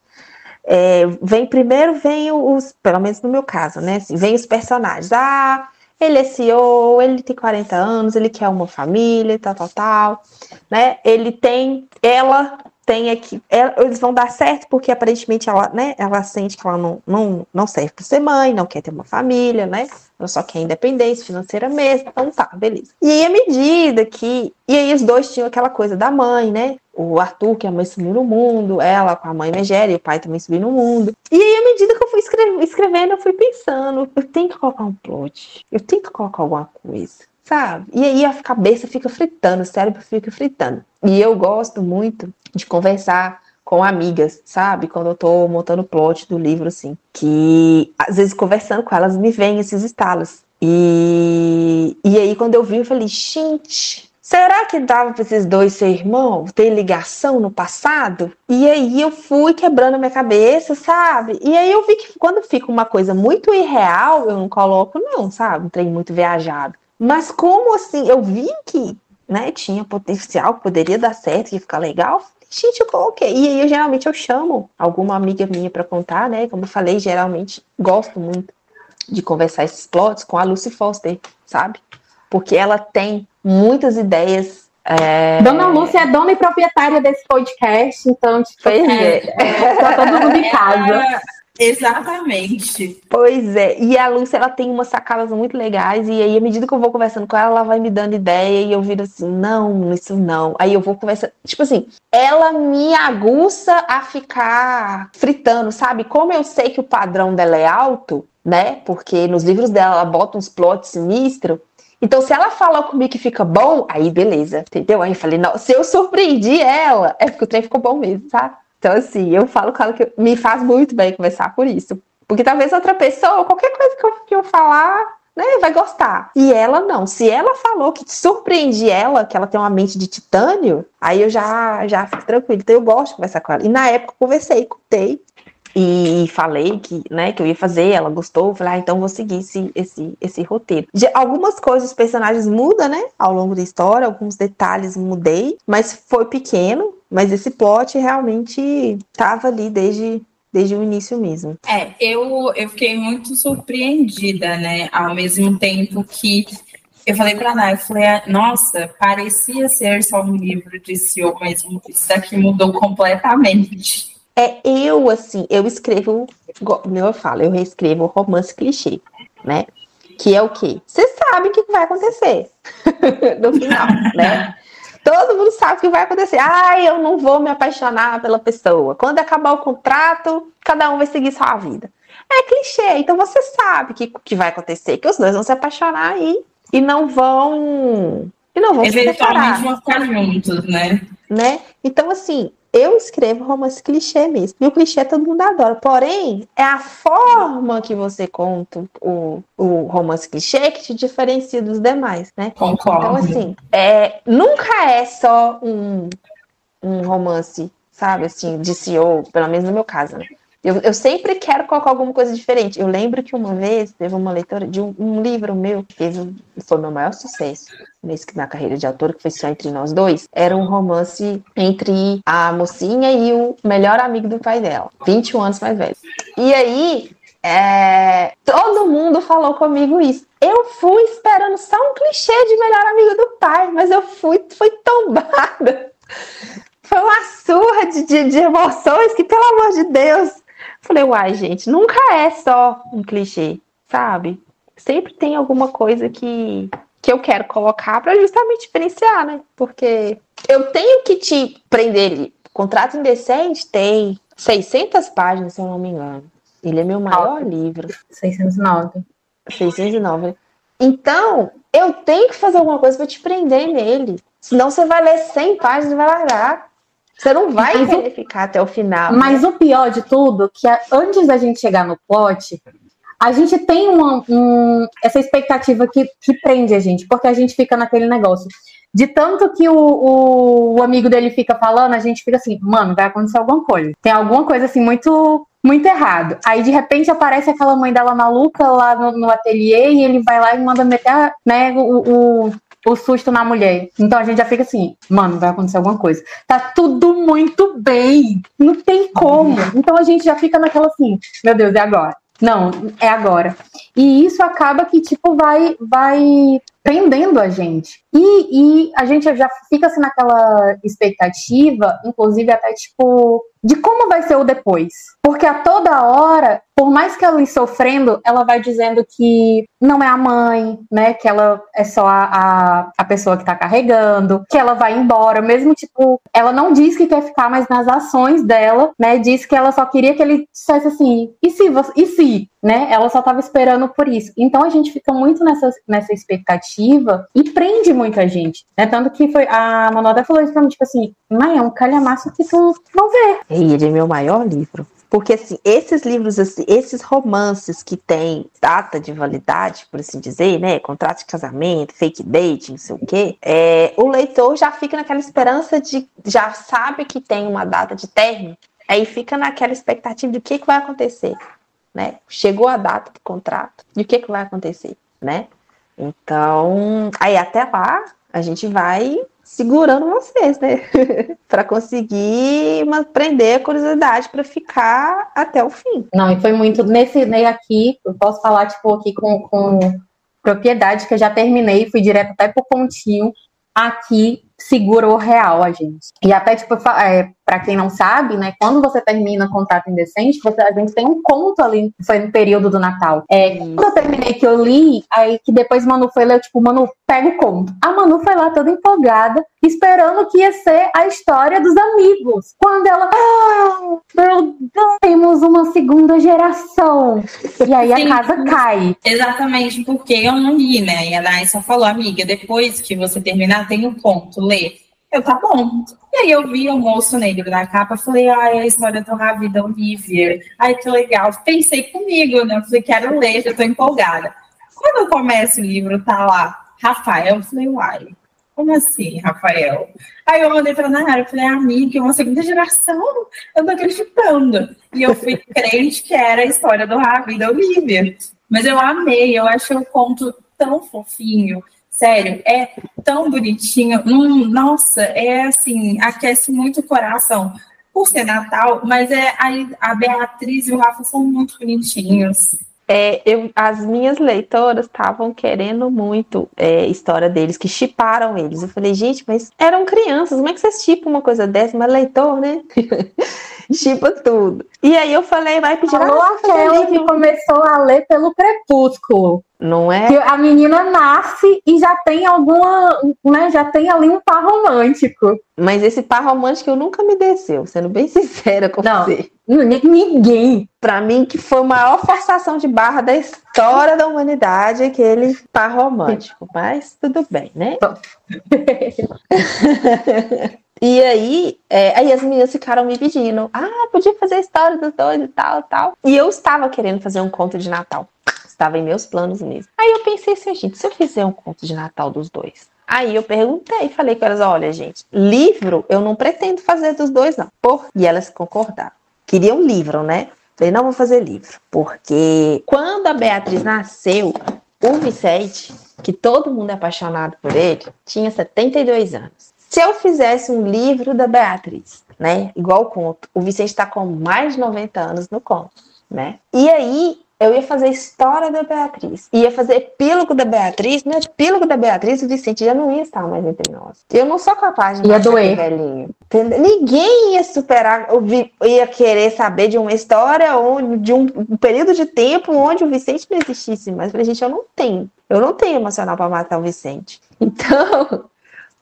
É, vem primeiro, vem os, pelo menos no meu caso, né? Assim, vem os personagens. Ah, ele é CEO, ele tem 40 anos, ele quer uma família, tal, tal, tal, né? Ele tem, ela tem é, eles vão dar certo porque aparentemente ela, né, ela sente que ela não, não, não serve para ser mãe, não quer ter uma família, né? Ela só quer independência financeira mesmo. Então tá, beleza. E aí, à medida que. E aí, os dois tinham aquela coisa da mãe, né? O Arthur, que a mãe subiu no mundo, ela com a mãe Megera e o pai também subiu no mundo. E aí, à medida que eu fui escrevendo, eu fui pensando: eu tenho que colocar um plot, eu tenho que colocar alguma coisa sabe? E aí a cabeça fica fritando, o cérebro fica fritando. E eu gosto muito de conversar com amigas, sabe? Quando eu tô montando o plot do livro, assim. Que às vezes conversando com elas me vem esses estalos. E, e aí, quando eu vi, eu falei, gente, será que dava para esses dois ser irmãos, ter ligação no passado? E aí eu fui quebrando minha cabeça, sabe? E aí eu vi que quando fica uma coisa muito irreal, eu não coloco, não, sabe? Um trem muito viajado. Mas como assim, eu vi que né, tinha potencial, poderia dar certo, ia ficar legal, gente, eu coloquei. E aí, eu, geralmente, eu chamo alguma amiga minha para contar, né? Como eu falei, geralmente gosto muito de conversar esses plots com a Lucy Foster, sabe? Porque ela tem muitas ideias. É... Dona Lúcia é dona e proprietária desse podcast, então, tipo, pois é, é. tá todo mundo em casa. Exatamente. Pois é. E a Lúcia, ela tem umas sacadas muito legais. E aí, à medida que eu vou conversando com ela, ela vai me dando ideia. E eu viro assim: não, isso não. Aí eu vou conversando. Tipo assim, ela me aguça a ficar fritando, sabe? Como eu sei que o padrão dela é alto, né? Porque nos livros dela ela bota uns plots sinistros. Então, se ela fala comigo que fica bom, aí beleza, entendeu? Aí eu falei, não, se eu surpreendi ela, é porque o trem ficou bom mesmo, sabe? Então, assim, eu falo com ela que me faz muito bem conversar por isso. Porque talvez outra pessoa, qualquer coisa que eu, que eu falar, né, vai gostar. E ela não. Se ela falou que surpreendi ela, que ela tem uma mente de titânio, aí eu já, já fico tranquilo. Então eu gosto de conversar com ela. E na época eu conversei, contei. e falei que, né, que eu ia fazer, ela gostou, falei, ah, então vou seguir esse, esse, esse roteiro. De, algumas coisas os personagens mudam, né, ao longo da história, alguns detalhes mudei, mas foi pequeno, mas esse plot realmente estava ali desde desde o início mesmo. É, eu, eu fiquei muito surpreendida, né? Ao mesmo tempo que eu falei pra Ana, eu falei, nossa, parecia ser só um livro de CEO, mas isso daqui mudou completamente. É, eu, assim, eu escrevo, eu falo, eu reescrevo romance clichê, né? Que é o quê? Você sabe o que vai acontecer no final, né? Todo mundo sabe o que vai acontecer. Ah, eu não vou me apaixonar pela pessoa. Quando acabar o contrato, cada um vai seguir sua vida. É clichê, então você sabe o que, que vai acontecer, que os dois vão se apaixonar aí e não vão e não vão Eventualmente vão ficar juntos, né? Né? Então, assim, eu escrevo romance clichê mesmo. E o clichê todo mundo adora. Porém, é a forma que você conta o, o romance clichê que te diferencia dos demais, né? Concordo. Então, assim, é, nunca é só um, um romance, sabe, assim, de CEO, pelo menos no meu caso, né? Eu, eu, sempre quero colocar alguma coisa diferente. Eu lembro que uma vez teve uma leitora de um, um livro meu que fez, foi meu maior sucesso nesse, na carreira de autor, que foi só entre nós dois. Era um romance entre a mocinha e o melhor amigo do pai dela, 21 anos mais velho. E aí, é, todo mundo falou comigo isso. Eu fui esperando só um clichê de melhor amigo do pai, mas eu fui, fui tombada. Foi uma surra de, de, de emoções que, pelo amor de Deus, Falei, uai, gente, nunca é só um clichê, sabe? Sempre tem alguma coisa que, que eu quero colocar para justamente diferenciar, né? Porque eu tenho que te prender ali. Contrato Indecente tem 600 páginas, se eu não me engano. Ele é meu maior livro. 609. 609. Então, eu tenho que fazer alguma coisa para te prender nele. Senão você vai ler 100 páginas e vai largar. Você não vai mas querer o... ficar até o final. Mas né? o pior de tudo, que antes da gente chegar no plot, a gente tem uma, um, essa expectativa que, que prende a gente, porque a gente fica naquele negócio. De tanto que o, o, o, amigo dele fica falando, a gente fica assim, mano, vai acontecer alguma coisa. Tem alguma coisa assim muito muito errado. Aí de repente aparece aquela mãe dela maluca lá no, no ateliê e ele vai lá e manda meter né, o, o, o susto na mulher. Então a gente já fica assim, mano, vai acontecer alguma coisa. Tá tudo muito bem. Não tem como. Então a gente já fica naquela assim, meu Deus, é agora. Não, é agora. E isso acaba que, tipo, vai, vai prendendo a gente. E, e a gente já fica assim naquela expectativa, inclusive até, tipo, de como vai ser o depois. Porque a toda hora, por mais que ela esteja sofrendo, ela vai dizendo que não é a mãe, né? Que ela é só a, a, a pessoa que tá carregando, que ela vai embora, mesmo tipo, ela não diz que quer ficar, mas nas ações dela, né? Diz que ela só queria que ele dissesse assim, e se e se, né? Ela só tava esperando por isso. Então a gente fica muito nessa, nessa expectativa e prende muita gente, né? Tanto que foi, a Manoel até falou isso pra mim, tipo assim, mãe, é um calhamaço que tu não vê. E ele é meu maior livro. Porque, assim, esses livros, assim, esses romances que têm data de validade, por assim dizer, né? Contrato de casamento, fake date, não sei o quê, é, o leitor já fica naquela esperança de. já sabe que tem uma data de término, aí fica naquela expectativa de o que, que vai acontecer, né? Chegou a data do contrato, e o que, que vai acontecer, né? Então, aí até lá, a gente vai segurando vocês, né? para conseguir prender a curiosidade para ficar até o fim. Não, e foi muito nesse nem aqui, eu posso falar tipo aqui com, com propriedade que eu já terminei, fui direto até pro pontinho. Aqui segurou real a gente. E até, tipo, é, para quem não sabe, né, quando você termina Contato Indecente, você, a gente tem um conto ali, foi no período do Natal. É, quando eu terminei que eu li, aí que depois Manu foi ler, tipo, Manu, pega o conto. A Manu foi lá toda empolgada, esperando que ia ser a história dos amigos. Quando ela, ah, meu Deus, temos uma segunda geração. E aí Sim, a casa cai. Exatamente, porque eu não li, né? E a Nai só falou, amiga, depois que você terminar, tem um conto ler. Eu, tá bom. E aí eu vi o moço negro na capa, falei, ai, a história do Ravi da Olivia. Ai, que legal. Pensei comigo, né? Falei, quero ler, já tô empolgada. Quando eu começo o livro, tá lá, Rafael, eu falei, uai, como assim, Rafael? Aí eu mandei pra Nayara, eu falei, amiga, uma segunda geração, eu tô acreditando. E eu fui crente que era a história do Ravi da Olivia. Mas eu amei, eu achei o conto tão fofinho. Sério, é tão bonitinho. Hum, nossa, é assim, aquece muito o coração. Por ser Natal, mas é a, a Beatriz e o Rafa são muito bonitinhos. É, eu, as minhas leitoras estavam querendo muito é, história deles, que chiparam eles. Eu falei, gente, mas eram crianças, como é que vocês chipam uma coisa dessa? Mas leitor, né? Chipa tudo. E aí eu falei, vai pedir Falou aquela que começou a ler pelo Crepúsculo. Não é? Que a menina nasce e já tem alguma, né? Já tem ali um par romântico. Mas esse par romântico eu nunca me desceu, sendo bem sincera com Não. você. Ninguém. Pra mim, que foi a maior forçação de barra da história da humanidade, aquele par romântico. Mas tudo bem, né? E aí, é, aí as meninas ficaram me pedindo, ah, podia fazer a história dos dois e tal, tal. E eu estava querendo fazer um conto de Natal. Estava em meus planos mesmo. Aí eu pensei assim, gente, se eu fizer um conto de Natal dos dois? Aí eu perguntei, falei com elas, olha, gente, livro eu não pretendo fazer dos dois, não. Por... E elas concordaram. Queriam livro, né? Falei, não vou fazer livro. Porque quando a Beatriz nasceu, o Vicente, que todo mundo é apaixonado por ele, tinha 72 anos. Se eu fizesse um livro da Beatriz, né? Igual o conto, o Vicente está com mais de 90 anos no conto, né? E aí eu ia fazer história da Beatriz, ia fazer epílogo da Beatriz, no epílogo da Beatriz o Vicente já não ia estar mais entre nós. Eu não sou capaz de Ia doer. velhinho. entendeu? Ninguém ia superar, ou ia querer saber de uma história onde, de um, período de tempo onde o Vicente não existisse. Eu falei, gente, eu não tenho. Eu não tenho emocional para matar o Vicente. Então,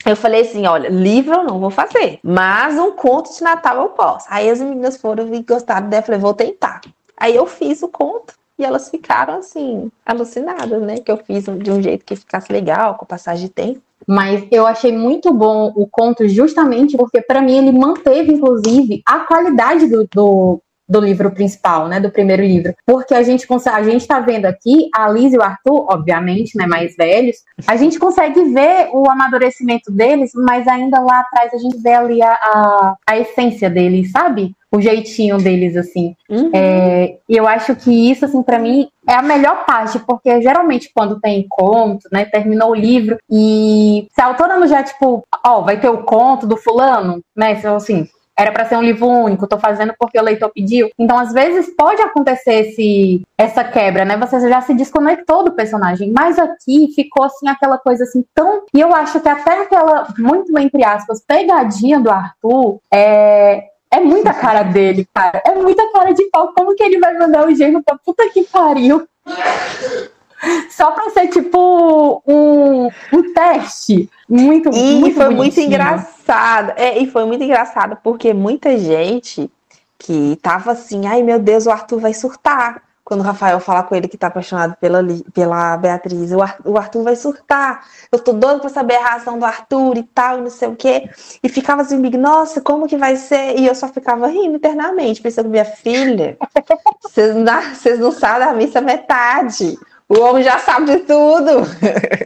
eu falei assim, olha, livro eu não vou fazer, mas um conto de Natal eu posso. Aí as meninas foram e gostaram eu falei, vou tentar. Aí eu fiz o conto e elas ficaram assim, alucinadas, né? Que eu fiz de um jeito que ficasse legal, com passagem de tempo. Mas eu achei muito bom o conto justamente porque, para mim, ele manteve, inclusive, a qualidade do, do, do livro principal, né? Do primeiro livro. Porque a gente consegue, a gente tá vendo aqui, a Liz e o Arthur, obviamente, né? Mais velhos, a gente consegue ver o amadurecimento deles, mas ainda lá atrás a gente vê ali a, a, a essência deles, sabe? O jeitinho deles, assim. É, e eu acho que isso, assim, para mim, é a melhor parte, porque geralmente quando tem conto, né, terminou o livro e se a autora não já, tipo, ó, vai ter o conto do fulano, né, então, assim, era para ser um livro único, tô fazendo porque o leitor pediu. Então, às vezes, pode acontecer esse, essa quebra, né? Você já se desconectou do personagem. Mas aqui ficou, assim, aquela coisa, assim, tão... E eu acho que até aquela, muito entre aspas, pegadinha do Arthur, é... É muita cara dele, cara. É muita cara de pau. Como que ele vai mandar o gênio pra puta que pariu? Só pra ser, tipo, um, um teste. Muito, E muito foi muito bonitinho. engraçado. É, e foi muito engraçado porque muita gente que tava assim, ai meu Deus, o Arthur vai surtar. Quando o Rafael falar com ele que tá apaixonado pela, pela Beatriz, o, Ar- o Arthur vai surtar. Eu tô doido pra saber a reação do Arthur e tal, e não sei o quê. E ficava assim, nossa, como que vai ser? E eu só ficava rindo internamente, pensando, minha filha, vocês não, não sabem da missa metade. O homem já sabe de tudo.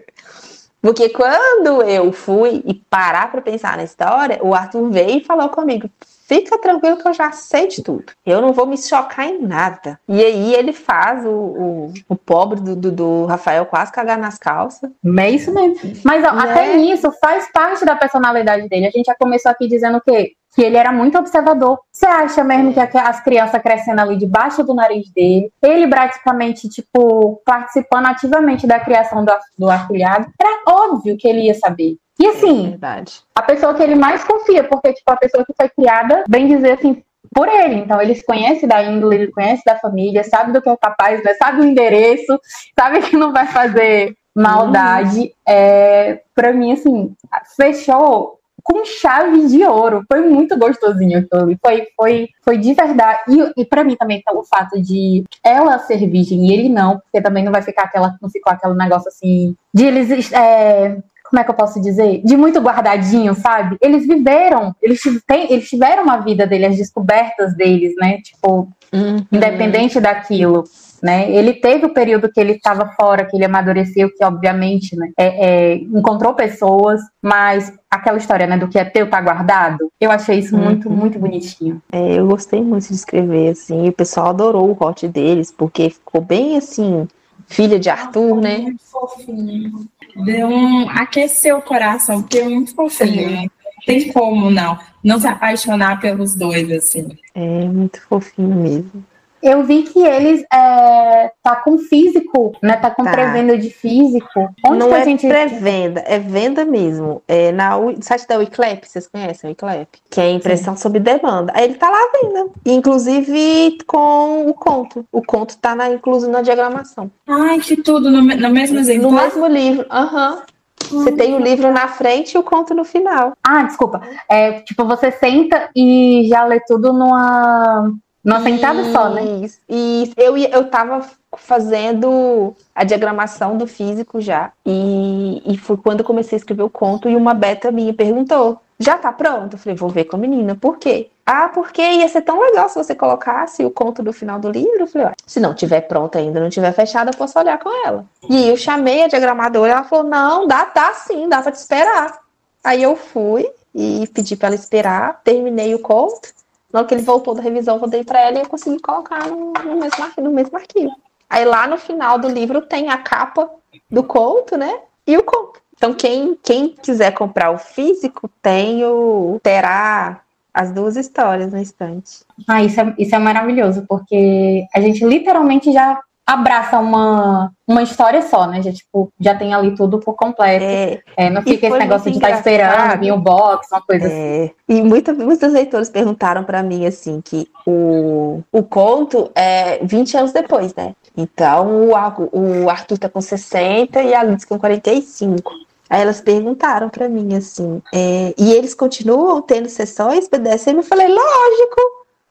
Porque quando eu fui e parar para pensar na história, o Arthur veio e falou comigo: fica tranquilo que eu já sei de tudo. Eu não vou me chocar em nada. E aí ele faz o, o, o pobre do, do, do Rafael quase cagar nas calças. É isso mesmo. Mas ó, Né? até nisso faz parte da personalidade dele. A gente já começou aqui dizendo o quê? Que ele era muito observador. Você acha mesmo que as crianças crescendo ali debaixo do nariz dele, ele praticamente, tipo, participando ativamente da criação do, do afilhado, era óbvio que ele ia saber. E assim, Verdade. a pessoa que ele mais confia, porque, tipo, a pessoa que foi criada, bem dizer assim, por ele. Então, ele se conhece da índole, ele conhece da família, sabe do que é capaz, né? sabe o endereço, sabe que não vai fazer maldade. É, pra mim, assim, fechou com chave de ouro. Foi muito gostosinho aquilo. Foi, foi, foi de verdade. E, e para mim também, o fato de ela ser virgem e ele não, porque também não vai ficar aquela, não ficou aquele negócio assim, de eles. É, como é que eu posso dizer? De muito guardadinho, sabe? Eles viveram, eles, têm- eles tiveram uma vida deles, as descobertas deles, né? Tipo, Uhum. independente daquilo. né? Ele teve o período que ele estava fora, que ele amadureceu, que obviamente, né, é, é, encontrou pessoas, mas aquela história, né, do que é teu tá guardado, eu achei isso muito, uhum. muito bonitinho. É, eu gostei muito de escrever, assim, e o pessoal adorou o hot deles, porque ficou bem, assim, filha de Arthur, né? Muito fofinho. Deu um... aqueceu o coração, porque é muito fofinho, né? tem como não, não se apaixonar pelos dois, assim. É muito fofinho mesmo. Eu vi que eles é, tá com físico, né? Tá com tá. pré-venda de físico. Onde Não é gente... pré-venda, é venda mesmo. É na no site da Wiclap, vocês conhecem o Wiclap? Que é impressão Sim. sob demanda. Aí ele tá lá à venda. Inclusive com o conto. O conto tá na, incluso na diagramação. Ai, que tudo, no, no mesmo exemplo. No mesmo livro, aham. Uhum. Você tem o livro na frente e o conto no final. Ah, desculpa. É, tipo, você senta e já lê tudo numa numa sentada só, né? Isso. E eu, eu tava fazendo a diagramação do físico já. E, e foi quando eu comecei a escrever o conto e uma beta minha perguntou: já tá pronto? Eu falei, vou ver com a menina. Por quê? Ah, porque ia ser tão legal se você colocasse o conto do final do livro. Eu falei, se não tiver pronto ainda, não tiver fechado, eu posso olhar com ela. E eu chamei a diagramadora, ela falou, não, dá, dá sim, dá pra te esperar. Aí eu fui e pedi para ela esperar, terminei o conto. Na hora que ele voltou da revisão, eu voltei para ela e eu consegui colocar no, no, mesmo, no mesmo arquivo. Aí lá no final do livro tem a capa do conto, né? E o conto. Então, quem, quem quiser comprar o físico, tem o, terá as duas histórias no estante. Ah, isso é, isso é maravilhoso, porque a gente literalmente já abraça uma, uma história só, né? Já, tipo, já tem ali tudo por completo. É, é não fica esse negócio de estar tá esperando vir o box, uma coisa é, assim. E muita, muitos leitores perguntaram para mim, assim, que o, o conto é 20 anos depois, né? Então, o, o Arthur tá com 60 e a Liz com 45. Aí elas perguntaram para mim, assim, é, e eles continuam tendo sessões BDSM? Eu falei, lógico,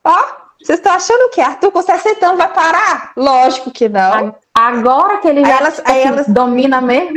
ó, vocês estão achando que Arthur com 60 anos vai parar? Lógico que não. Agora que ele já elas, assim, elas, domina mesmo.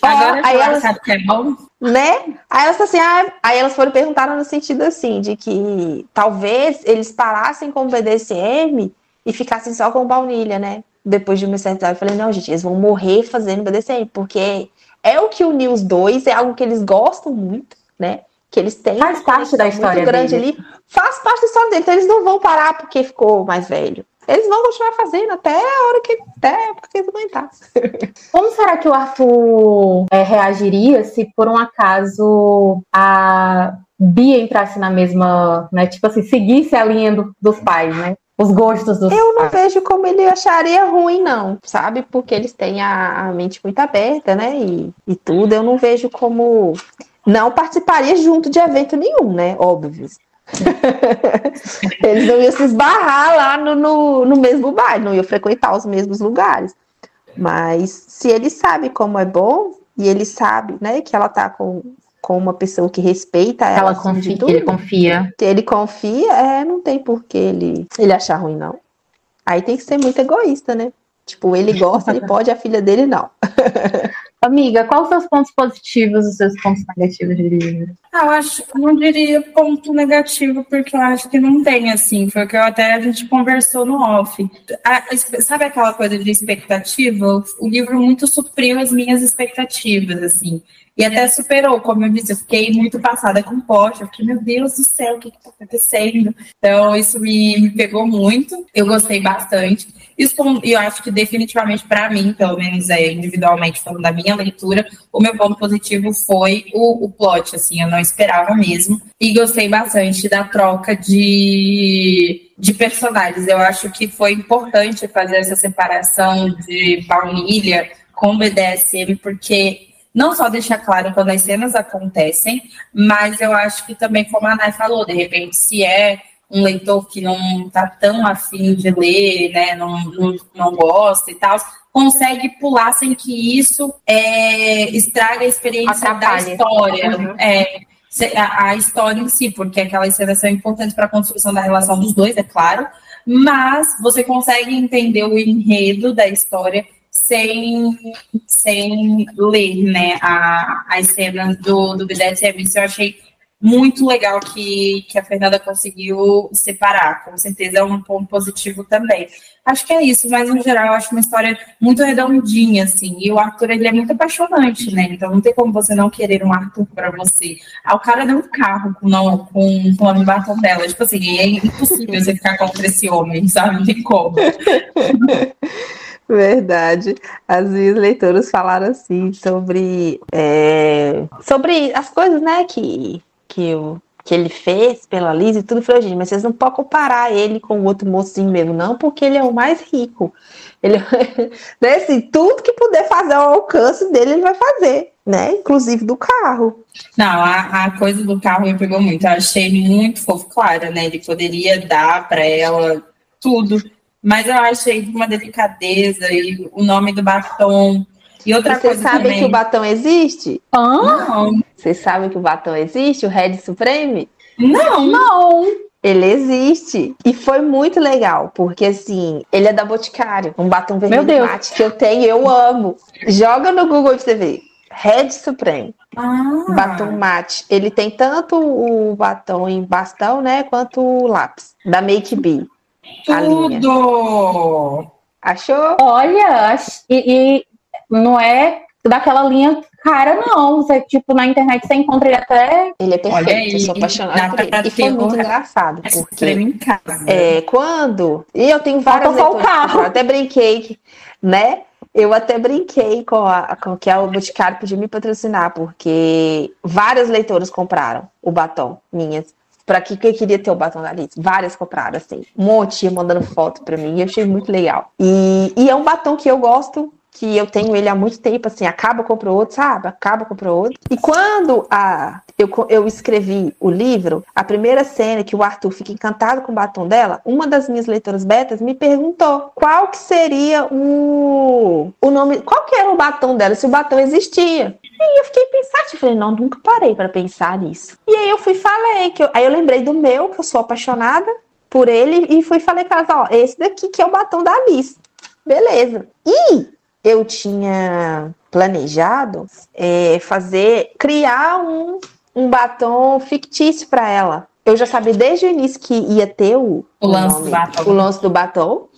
Agora aí elas sabe que é bom. Né? Aí elas assim, ah, aí elas foram perguntar no sentido assim, de que talvez eles parassem com o BDSM e ficassem só com baunilha, né? Depois de uma certa idade. Eu falei, não, gente, eles vão morrer fazendo BDSM, porque é o que uniu os dois, é algo que eles gostam muito, né? Que eles têm faz parte da história muito grande ali, faz parte da história dele. Então eles não vão parar porque ficou mais velho. Eles vão continuar fazendo até a hora que até a época que eles aguentar. Como será que o Arthur é, reagiria se por um acaso a Bia entrasse na mesma, né? Tipo assim, seguisse a linha do, dos pais, né? Os gostos dos Eu não vejo como ele acharia ruim, não, sabe? Porque eles têm a, a mente muito aberta, né? E, e tudo. Eu não vejo como não participaria junto de evento nenhum, né? Óbvio. Eles não iam se esbarrar lá no, no, no mesmo bar, não iam frequentar os mesmos lugares. Mas se ele sabe como é bom, e ele sabe, né, que ela tá com, com uma pessoa que respeita ela, ela confia, tudo, ele confia. Que ele confia, é, não tem por que ele, ele achar ruim, não. Aí tem que ser muito egoísta, né? Tipo, ele gosta, ele pode, a filha dele não. Amiga, quais os pontos positivos e os seus pontos negativos de livro? Ah, eu acho, não diria ponto negativo, porque eu acho que não tem, assim, foi o que eu até a gente conversou no off. A, sabe aquela coisa de expectativa? O livro muito supriu as minhas expectativas, assim. E até superou, como eu disse, eu fiquei muito passada com Porsche, eu fiquei, meu Deus do céu, o que está acontecendo? Então, isso me, me, pegou muito, eu gostei bastante. Isso, eu acho que definitivamente para mim, pelo menos é, individualmente, falando da minha leitura, o meu ponto positivo foi o, o plot, assim, eu não esperava mesmo. E gostei bastante da troca de, de personagens. Eu acho que foi importante fazer essa separação de baunilha com BDSM, porque não só deixar claro quando as cenas acontecem, mas eu acho que também, como a Nai falou, de repente, se é um leitor que não está tão afim de ler, né, não, não, não gosta e tal, consegue pular sem que isso é, estrague a experiência da história. Uhum. É, a, a, história em si, porque aquelas cenas são importantes para a construção da relação dos dois, é claro, mas você consegue entender o enredo da história sem, sem ler né, a, as cenas do, do BDSM. Isso eu achei muito legal que, que a Fernanda conseguiu separar. Com certeza é um ponto positivo também. Acho que é isso, mas no geral eu acho uma história muito redondinha, assim. E o Arthur, ele é muito apaixonante, né? Então não tem como você não querer um Arthur para você. Ah, o cara deu um carro com, não, com, com o batom dela. Tipo assim, é impossível você ficar contra esse homem, sabe? Não tem como. Verdade. As minhas leitoras falaram assim sobre, é, sobre as coisas, né, que, que, o, que ele fez pela Liz e tudo. Falei, gente, mas vocês não podem comparar ele com o outro mocinho mesmo, não, porque ele é o mais rico. Ele, né, assim, tudo que puder fazer ao alcance dele, ele vai fazer, né? Inclusive do carro. Não, a, a coisa do carro me pegou muito. Eu achei muito fofo, claro, né? Ele poderia dar para ela tudo mas eu achei de uma delicadeza e o nome do batom. E outra Vocês coisa sabem também... que o batom existe? Não. Vocês sabem que o batom existe, o Red Supreme? Não. Não. Ele existe. E foi muito legal, porque assim, ele é da Boticário, um batom vermelho mate que eu tenho, eu amo. Joga no Google pra você ver. Red Supreme. Ah. Batom mate. Ele tem tanto o batom em bastão, né, quanto o lápis da Make Be. Tudo! Achou? Olha, e, e, não é daquela linha cara, não. Você, tipo, na internet você encontra ele até. Ele é perfeito, aí, eu sou apaixonada por ele. E foi muito engraçado, porque. Em casa. É, quando. E eu tenho várias. Falta o carro. Eu até brinquei, né? Eu até brinquei com, a, com que a Boticário podia me patrocinar, porque várias leitoras compraram o batom, minhas para que, que queria ter o batom da Alice. Várias compraram, assim. Um monte mandando foto para mim. E eu achei muito legal. E, e é um batom que eu gosto que eu tenho ele há muito tempo, assim, acaba, compra outro, sabe? Acaba, compra outro. E quando a, eu, eu escrevi o livro, a primeira cena que o Arthur fica encantado com o batom dela, uma das minhas leitoras betas me perguntou qual que seria o, o nome, qual que era o batom dela, se o batom existia. E eu fiquei pensando, falei, não, nunca parei para pensar nisso. E aí eu fui falei, que eu, aí eu lembrei do meu, que eu sou apaixonada por ele, e fui falei para ela, ó, esse daqui que é o batom da Alice. Beleza. E eu tinha planejado é, fazer, criar um, um batom fictício para ela. Eu já sabia desde o início que ia ter o, o, lance, nome, do batom. o lance do batom,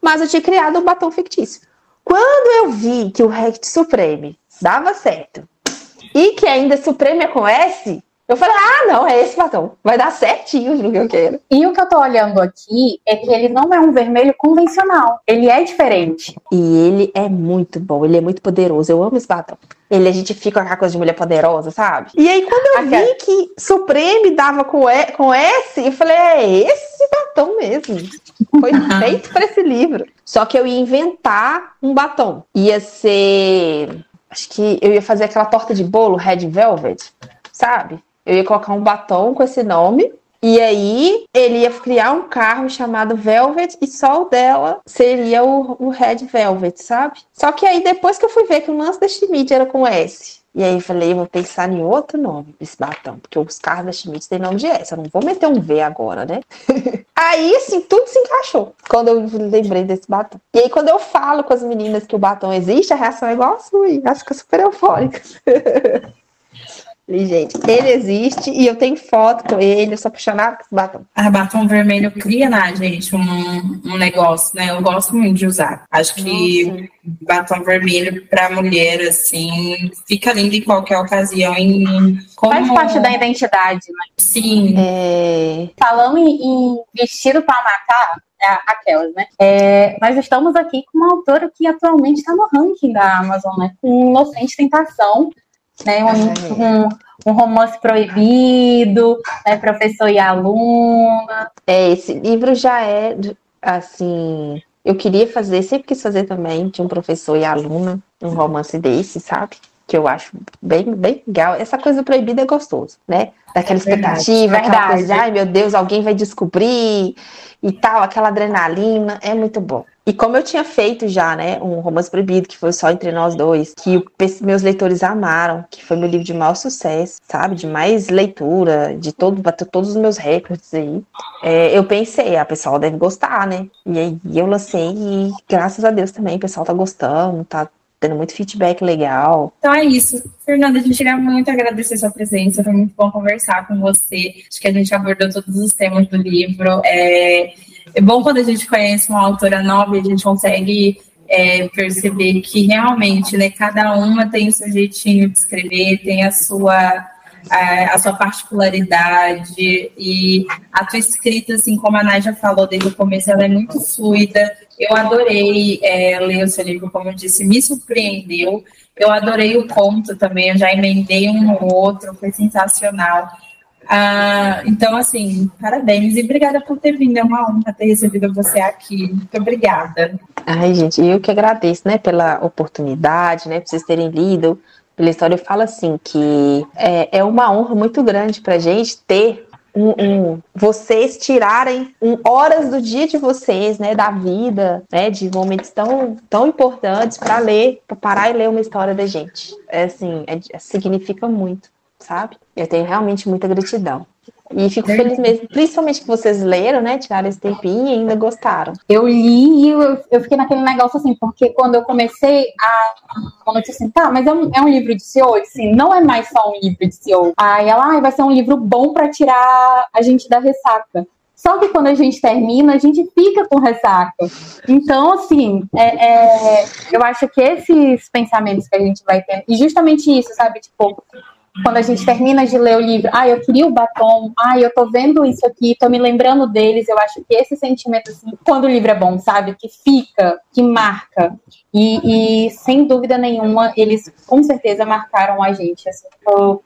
mas eu tinha criado um batom fictício. Quando eu vi que o Rect Supreme dava certo. E que ainda Supreme é com S, eu falei, ah, não, é esse batom. Vai dar certinho no que eu quero. E o que eu tô olhando aqui é que ele não é um vermelho convencional. Ele é diferente. E ele é muito bom, ele é muito poderoso. Eu amo esse batom. Ele, a gente fica com aquela coisa de mulher poderosa, sabe? E aí, quando eu vi que Supreme dava com, e, com S, eu falei, é esse batom mesmo. Foi feito para esse livro. Só que eu ia inventar um batom. Ia ser Acho que eu ia fazer aquela torta de bolo Red Velvet, sabe? Eu ia colocar um batom com esse nome. E aí ele ia criar um carro chamado Velvet e só o dela seria o, o Red Velvet, sabe? Só que aí depois que eu fui ver que o lance da Schmidt era com S, e aí falei, vou pensar em outro nome pra esse batom, porque os carros da Schmidt têm nome de S, eu não vou meter um V agora, né? aí, assim, tudo se encaixou quando eu lembrei desse batom. E aí, quando eu falo com as meninas que o batom existe, a reação é igual a sua, que é super eufórica. Falei, gente, ele existe e eu tenho foto com ele, eu sou apaixonada por esse batom. A batom vermelho cria na gente um, um negócio, né? Eu gosto muito de usar. Acho que Nossa. batom vermelho para mulher, assim, fica lindo em qualquer ocasião. Em, como... Faz parte da identidade, né? Sim. É... Falando em, em vestido para matar, é, aquelas, né? É, nós estamos aqui com uma autora que atualmente está no ranking da Amazon, né? Com Inocente Tentação, né? Um, um, um, romance proibido, né? professor e aluna. É, esse livro já é assim. Eu queria fazer, sempre quis fazer também, de um professor e aluna, um romance desse, sabe? Que eu acho bem, bem legal. Essa coisa proibida é gostoso, né? Daquela é expectativa, verdade, aquela coisa, ai meu Deus, alguém vai descobrir e tal, aquela adrenalina, é muito bom. E como eu tinha feito já, né, um romance proibido, que foi só entre nós dois, que meus leitores amaram, que foi meu livro de maior sucesso, sabe, de mais leitura, de todo, bateu todos os meus recordes aí, é, eu pensei, a ah, pessoa deve gostar, né? E aí eu lancei e graças a Deus também o pessoal tá gostando, tá tendo muito feedback legal. Então é isso. Fernanda, a gente queria muito agradecer sua presença, foi muito bom conversar com você. Acho que a gente abordou todos os temas do livro. É, é bom quando a gente conhece uma autora nova e a gente consegue é, perceber que realmente né, cada uma tem o seu jeitinho de escrever, tem a sua a, a, sua particularidade e a tua escrita, assim como a Nádia falou desde o começo, ela é muito fluida. Eu adorei é, ler o seu livro, como eu disse, me surpreendeu. Eu adorei o conto também, eu já emendei um no outro, foi sensacional. Ah, então, assim, parabéns e obrigada por ter vindo. É uma honra ter recebido você aqui. Muito obrigada. Ai, gente, eu que agradeço, né, pela oportunidade, né, por vocês terem lido pela história. Eu falo assim que é, é uma honra muito grande para gente ter um, um, vocês tirarem um, horas do dia de vocês, né, da vida, né, de momentos tão, tão importantes para ler, para parar e ler uma história da gente. É assim, é, significa muito sabe? Eu tenho realmente muita gratidão. E fico feliz mesmo, principalmente que vocês leram, né? Tiraram esse tempinho e ainda gostaram. Eu li e eu, eu fiquei naquele negócio assim, porque quando eu comecei a. Quando eu disse assim, tá, mas é um, é um livro de CEO? Assim, não é mais só um livro de CEO. Aí ela, ah, vai ser um livro bom para tirar a gente da ressaca. Só que quando a gente termina, a gente fica com ressaca. Então, assim, é, é, eu acho que esses pensamentos que a gente vai ter, e justamente isso, sabe? Tipo, quando a gente termina de ler o livro, ah, eu queria o batom, ah, eu tô vendo isso aqui, tô me lembrando deles, eu acho que esse sentimento, assim, quando o livro é bom, sabe, que fica, que marca, e, e sem dúvida nenhuma, eles com certeza marcaram a gente, assim,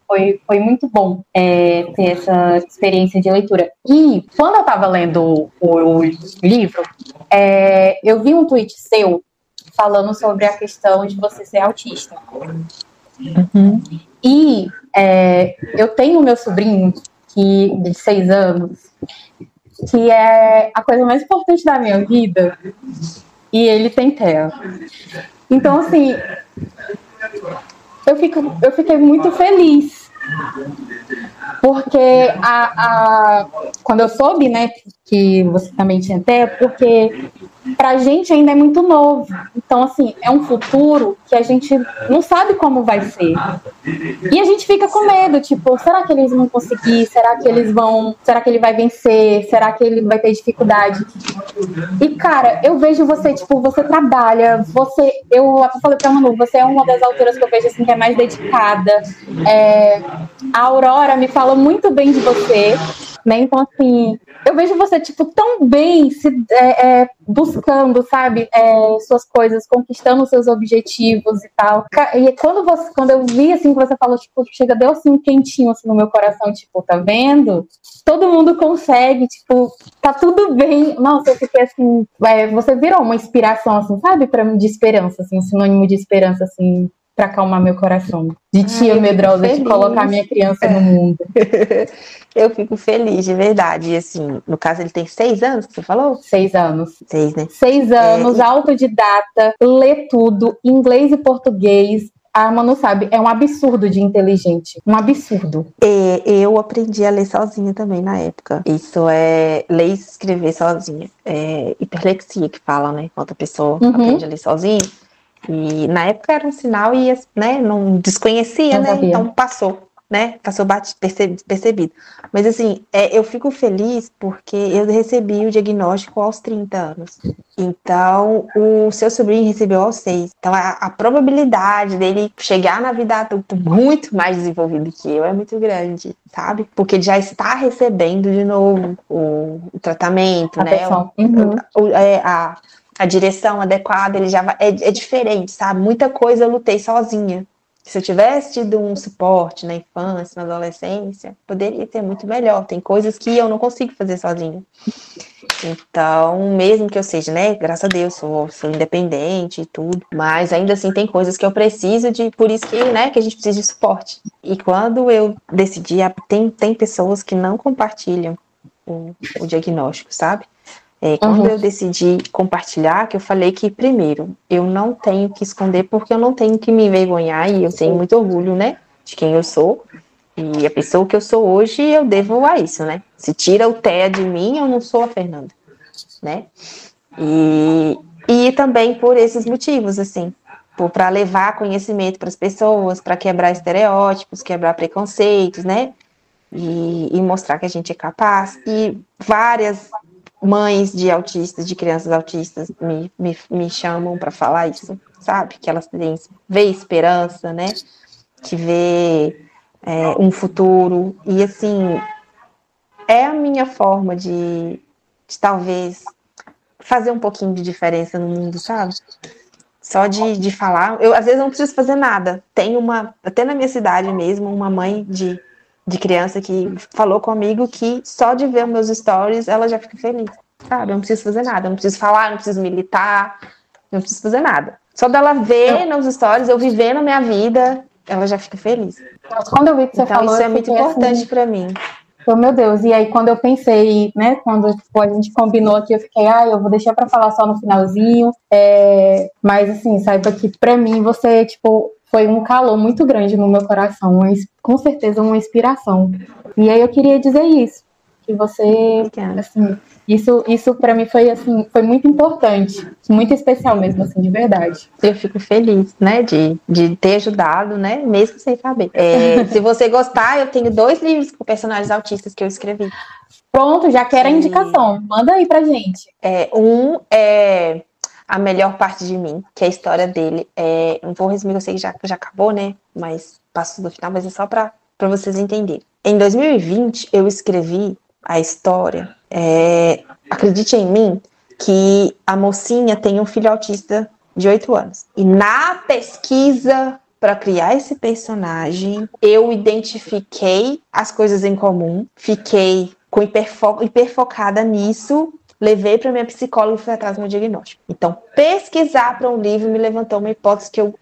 foi, foi, muito bom é, ter essa experiência de leitura. E quando eu tava lendo o, o livro, é, eu vi um tweet seu falando sobre a questão de você ser autista. Uhum. E é, eu tenho meu sobrinho que, de seis anos, que é a coisa mais importante da minha vida, e ele tem TEA. Então, assim, eu, fico, eu fiquei muito feliz. Porque a, a, quando eu soube, né, que você também tinha TEA, porque pra gente ainda é muito novo. Então, assim, é um futuro que a gente não sabe como vai ser. E a gente fica com medo, tipo, será que eles vão conseguir? Será que eles vão. Será que ele vai vencer? Será que ele vai ter dificuldade? E, cara, eu vejo você, tipo, você trabalha, você. Eu até falei pra Manu, você é uma das autoras que eu vejo assim que é mais dedicada. É, a Aurora me fala muito bem de você. Né? Então, assim, eu vejo você, tipo, tão bem se, é, é, buscando, sabe, é, suas coisas, conquistando seus objetivos e tal. E quando, você, quando eu vi, assim, que você falou, tipo, chega, deu assim um quentinho assim, no meu coração, tipo, tá vendo? Todo mundo consegue, tipo, tá tudo bem. Nossa, eu fiquei assim, é, você virou uma inspiração, assim, sabe, mim, de esperança, assim, um sinônimo de esperança, assim, para acalmar meu coração. De tia Ai, medrosa de colocar minha criança no mundo. eu fico feliz, de verdade. E assim, no caso, ele tem seis anos, que você falou? Seis anos. Seis, né? Seis anos, é, autodidata, lê tudo, inglês e português. A Manu sabe, é um absurdo de inteligente. Um absurdo. É, eu aprendi a ler sozinha também na época. Isso é ler e escrever sozinha. É hiperlexia que fala, né? Quando a pessoa uhum. aprende a ler sozinha e na época era um sinal e né, não desconhecia, não né? Sabia. Então passou, né? Passou percebido. Mas assim, é, eu fico feliz porque eu recebi o diagnóstico aos 30 anos. Então, o seu sobrinho recebeu aos 6. Então, a, a probabilidade dele chegar na vida adulta muito mais desenvolvido que eu é muito grande, sabe? Porque ele já está recebendo de novo o, o tratamento, a né? O, uhum. o, é, a, a direção adequada, ele já vai, é, é diferente, sabe? Muita coisa eu lutei sozinha. Se eu tivesse tido um suporte na infância, na adolescência, poderia ser muito melhor. Tem coisas que eu não consigo fazer sozinha. Então, mesmo que eu seja, né, graças a Deus, sou, sou independente e tudo, mas ainda assim tem coisas que eu preciso de, por isso que, né, que a gente precisa de suporte. E quando eu decidi, tem, tem pessoas que não compartilham o, o diagnóstico, sabe? É, quando uhum. eu decidi compartilhar, que eu falei que, primeiro, eu não tenho que esconder porque eu não tenho que me envergonhar e eu tenho muito orgulho, né, de quem eu sou. E a pessoa que eu sou hoje, eu devo a isso, né? Se tira o Té de mim, eu não sou a Fernanda, né? E, e também por esses motivos, assim, para levar conhecimento para as pessoas, para quebrar estereótipos, quebrar preconceitos, né? E, e, mostrar que a gente é capaz. E várias mães de autistas, de crianças autistas, me, me, me chamam para falar isso, sabe? Que elas têm, vê esperança, né? Que vê é, um futuro. E assim, é a minha forma de, de talvez fazer um pouquinho de diferença no mundo, sabe? Só de, de falar. Eu, às vezes, não preciso fazer nada. Tem uma, até na minha cidade mesmo, uma mãe de, de criança que falou comigo que só de ver meus stories ela já fica feliz. Sabe? Eu não preciso fazer nada. Eu não preciso falar, não preciso militar, não preciso fazer nada. Só dela ver nos stories, eu vivendo a minha vida, ela já fica feliz. Quando eu vi que você então, falou, isso é muito importante assim, para mim. Oh, meu Deus, e aí quando eu pensei, né, quando tipo, a gente combinou aqui, eu fiquei, ah, eu vou deixar para falar só no finalzinho, é... mas assim, saiba que para mim você, tipo, foi um calor muito grande no meu coração, uma, com certeza uma inspiração. E aí eu queria dizer isso, que você, assim, isso, isso para mim foi assim, foi muito importante, muito especial mesmo, assim, de verdade. Eu fico feliz, né, de, de ter ajudado, né, mesmo sem saber. É, se você gostar, eu tenho dois livros com personagens autistas que eu escrevi. Pronto, já quero a indicação. Manda aí pra gente. É, um é a melhor parte de mim, que é a história dele. É, não vou resumir, eu sei que já, já acabou, né? Mas passo do final, mas é só para vocês entenderem. Em 2020, eu escrevi a história é, acredite em mim que a mocinha tem um filho autista de 8 anos. E na pesquisa para criar esse personagem, eu identifiquei as coisas em comum, fiquei com hiperfo hiperfocada nisso, levei para minha psicóloga e fui atrás do meu diagnóstico. Então, pesquisar para um livro me levantou uma hipótese que eu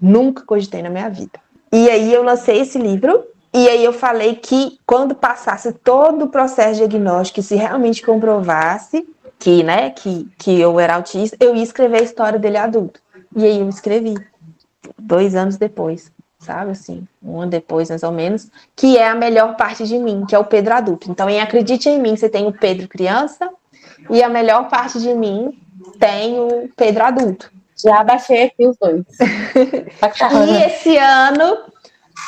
nunca cogitei na minha vida. E aí eu lancei esse livro e aí eu falei que quando passasse todo o processo diagnóstico, se realmente comprovasse que, né, que, que eu era autista, eu ia escrever a história dele adulto. E aí eu escrevi, dois anos depois, sabe, assim, um ano depois, mais ou menos, que é a melhor parte de mim, que é o Pedro adulto. Então, em Acredite em Mim, você tem o Pedro criança, e a melhor parte de mim tem o Pedro adulto. Já baixei aqui os dois. e esse ano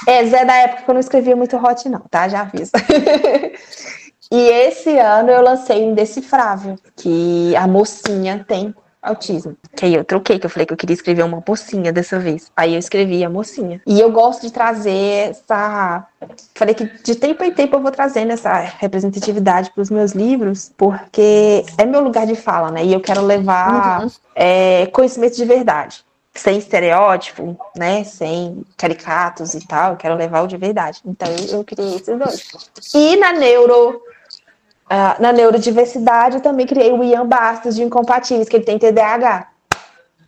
é, Zé da época que eu não escrevia muito hot, não, tá? Já aviso. e esse ano eu lancei um decifrável, que a mocinha tem autismo. Que aí eu troquei, que eu falei que eu queria escrever uma mocinha dessa vez. Aí eu escrevi a mocinha. E eu gosto de trazer essa. Falei que de tempo em tempo eu vou trazendo essa representatividade para os meus livros, porque é meu lugar de fala, né? E eu quero levar uhum. é, conhecimento de verdade sem estereótipo, né? Sem caricatos e tal, eu quero levar o de verdade. Então eu, eu criei esses dois. E na neuro, uh, na neurodiversidade eu também criei o Ian Bastos de Incompatíveis, que ele tem TDAH.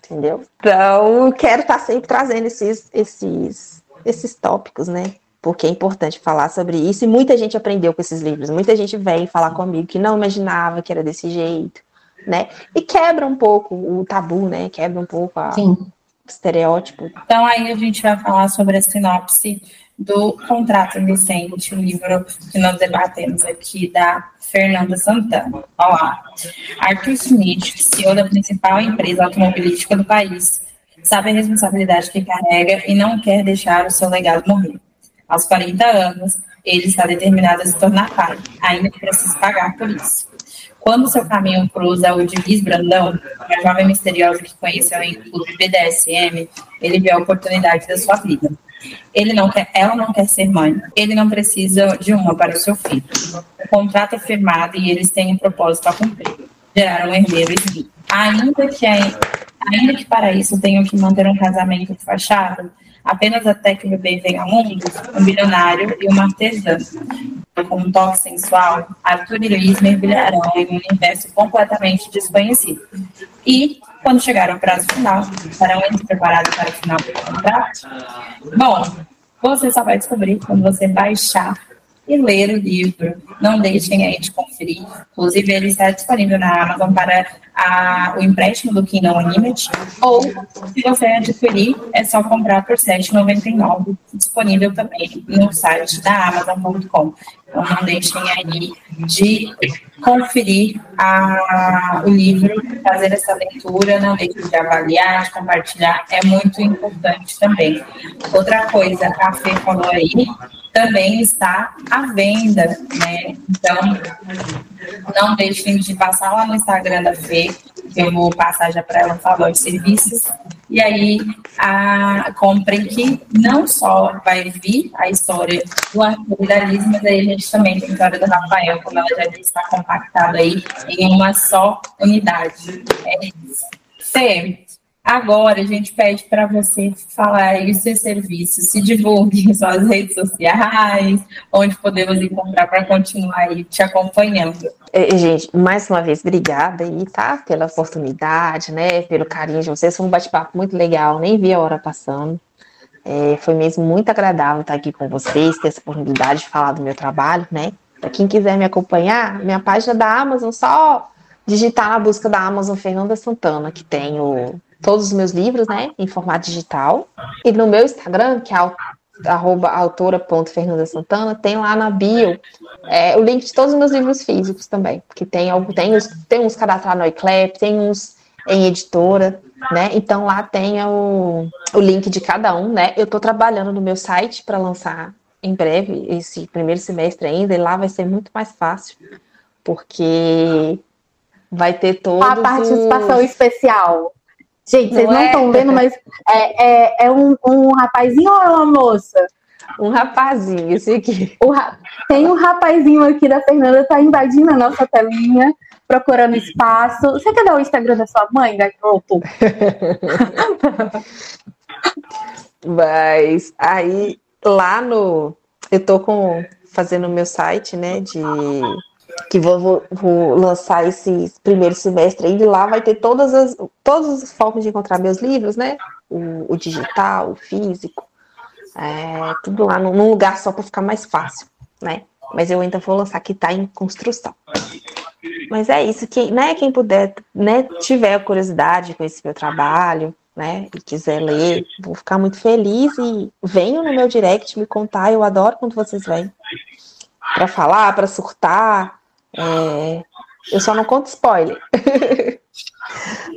Entendeu? Então quero estar tá sempre trazendo esses, esses, esses tópicos, né? Porque é importante falar sobre isso e muita gente aprendeu com esses livros. Muita gente vem falar comigo que não imaginava que era desse jeito né? E quebra um pouco o tabu, né? Quebra um pouco a, o estereótipo. Então aí a gente vai falar sobre a sinopse do Contrato Indecente, o livro que nós debatemos aqui da Fernanda Santana. Olá. Arthur Smith, CEO da principal empresa automobilística do país, sabe a responsabilidade que carrega e não quer deixar o seu legado morrer. Aos 40 anos, ele está determinado a se tornar pai, ainda que precise pagar por isso. Quando seu caminho cruza o de Liz Brandão, uma jovem misteriosa que conheceu em clube BDSM, ele vê a oportunidade da sua vida. Ele não quer, ela não quer ser mãe. Ele não precisa de uma para o seu filho. O contrato é firmado e eles têm um propósito a cumprir. Gerar um herdeiro e Ainda que, ainda que para isso tenham que manter um casamento de fachada, apenas até que o bebê venha ao mundo, um bilionário e uma artesã. Com um toque sensual, Arthur e Luiz mergulharão em um universo completamente desconhecido. E, quando chegar ao prazo final, estarão eles preparados para o final do contrato? Bom, você só vai descobrir quando você baixar e ler o livro. Não deixem aí de conferir. Inclusive, ele está disponível na Amazon para a, o empréstimo do Kindle Unlimited. Ou, se você adquirir, é só comprar por R$ 7,99. Disponível também no site da Amazon.com. Então, não deixem aí de conferir a, o livro, fazer essa leitura, não deixem de avaliar, de compartilhar, é muito importante também. Outra coisa, a Fê falou aí, também está à venda, né? Então, não deixem de passar lá no Instagram da Fê, que eu vou passar já para ela falar os serviços. E aí, a, comprem que não só vai vir a história do Arthur da Liz, mas aí a gente também tem a história do Rafael, como ela já disse, está compactado aí em uma só unidade. É isso. Fê, Agora a gente pede para você falar aí os seus serviços, se divulgue em suas redes sociais, onde podemos encontrar para continuar aí te acompanhando. É, gente, mais uma vez, obrigada aí, tá? Pela oportunidade, né? Pelo carinho de vocês. Foi um bate-papo muito legal, nem vi a hora passando. É, foi mesmo muito agradável estar aqui com vocês, ter essa oportunidade de falar do meu trabalho, né? Para quem quiser me acompanhar, minha página da Amazon, só digitar na busca da Amazon Fernanda Santana, que tem o todos os meus livros, né, em formato digital. E no meu Instagram, que é arroba autora.fernandasantana, tem lá na bio é, o link de todos os meus livros físicos também, porque tem, tem, uns, tem uns cadastrados no iClap, tem uns em editora, né? Então lá tem o, o link de cada um, né? Eu estou trabalhando no meu site para lançar em breve, esse primeiro semestre ainda, e lá vai ser muito mais fácil, porque vai ter todos A participação os... especial. Gente, vocês não estão é? vendo, mas é, é, é um, um, rapazinho ou é uma moça? Um rapazinho, esse aqui. Ra... Tem um rapazinho aqui da Fernanda, tá invadindo a nossa telinha, procurando espaço. Você quer dar o Instagram da sua mãe, garoto? Mas aí, lá no... Eu tô com... Fazendo o meu site, né, de que vou, vou, lançar esse primeiro semestre e lá vai ter todas as, todas as formas de encontrar meus livros, né? O, o digital, o físico, é, tudo lá num, num lugar só para ficar mais fácil, né? Mas eu ainda vou lançar que está em construção. Mas é isso, quem, né, quem puder, né, tiver curiosidade com esse meu trabalho, né, e quiser ler, vou ficar muito feliz e venham no meu direct me contar, eu adoro quando vocês vêm para falar, para surtar, é, eu só não conto spoiler.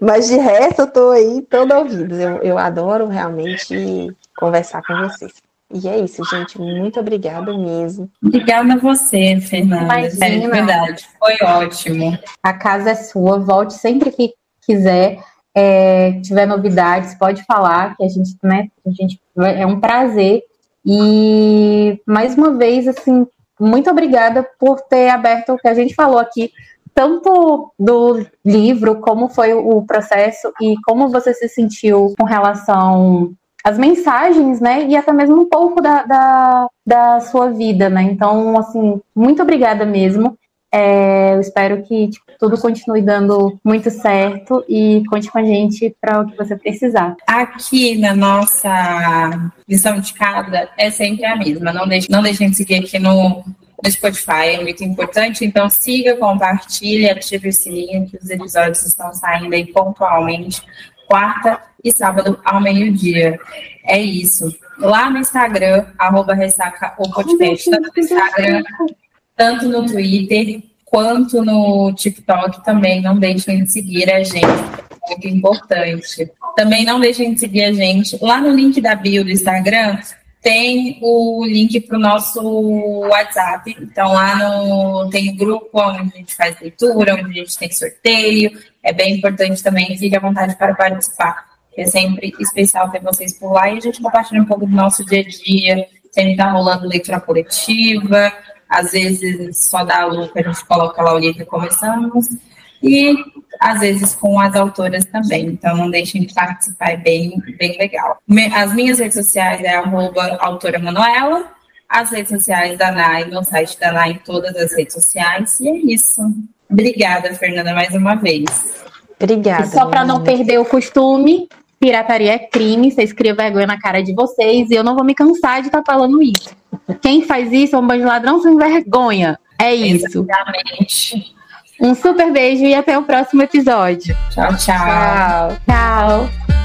Mas de resto, eu tô aí todo ouvido. Eu, eu adoro realmente conversar com vocês. E é isso, gente. Muito obrigada mesmo. Obrigada a você, Fernanda. Imagina. É verdade. Foi ótimo. A casa é sua. Volte sempre que quiser. É, tiver novidades, pode falar que a gente, né, a gente é um prazer. E mais uma vez, assim, muito obrigada por ter aberto o que a gente falou aqui, tanto do livro, como foi o processo e como você se sentiu com relação às mensagens, né? E até mesmo um pouco da, da, da sua vida, né? Então, assim, muito obrigada mesmo. É, eu espero que tipo, tudo continue dando muito certo e conte com a gente para o que você precisar. Aqui na nossa missão de casa é sempre a mesma. Não deixe, não deixem de seguir aqui no, no Spotify, é muito importante. Então siga, compartilhe, ative o sininho que os episódios estão saindo aí pontualmente, quarta e sábado ao meio-dia. É isso. Lá no Instagram, arroba ressaca o podcast, tanto no Instagram tanto no Twitter quanto no TikTok também. Não deixem de seguir a gente, é muito importante. Também não deixem de seguir a gente lá no link da bio do Instagram. Tem o link para o nosso WhatsApp. Então, lá no, tem um grupo onde a gente faz leitura, onde a gente tem sorteio. É bem importante também, fique à vontade para participar. É sempre especial ter vocês por lá e a gente compartilha um pouco do nosso dia a dia. Sempre está rolando leitura coletiva, às vezes só dá a que a gente coloca lá o livro e começamos, e às vezes com as autoras também. Então não deixem de participar, é bem, bem legal. As minhas redes sociais é arroba autora Manuela, as redes sociais da NAI, meu site da NAI em todas as redes sociais, e é isso. Obrigada, Fernanda, mais uma vez. Obrigada. E só para não perder o costume, Pirataria é crime, vocês criam vergonha na cara de vocês e eu não vou me cansar de estar tá falando isso. Quem faz isso é um bando de ladrão sem vergonha. É isso. Exatamente. Um super beijo e até o próximo episódio. Tchau, tchau. Tchau. Tchau.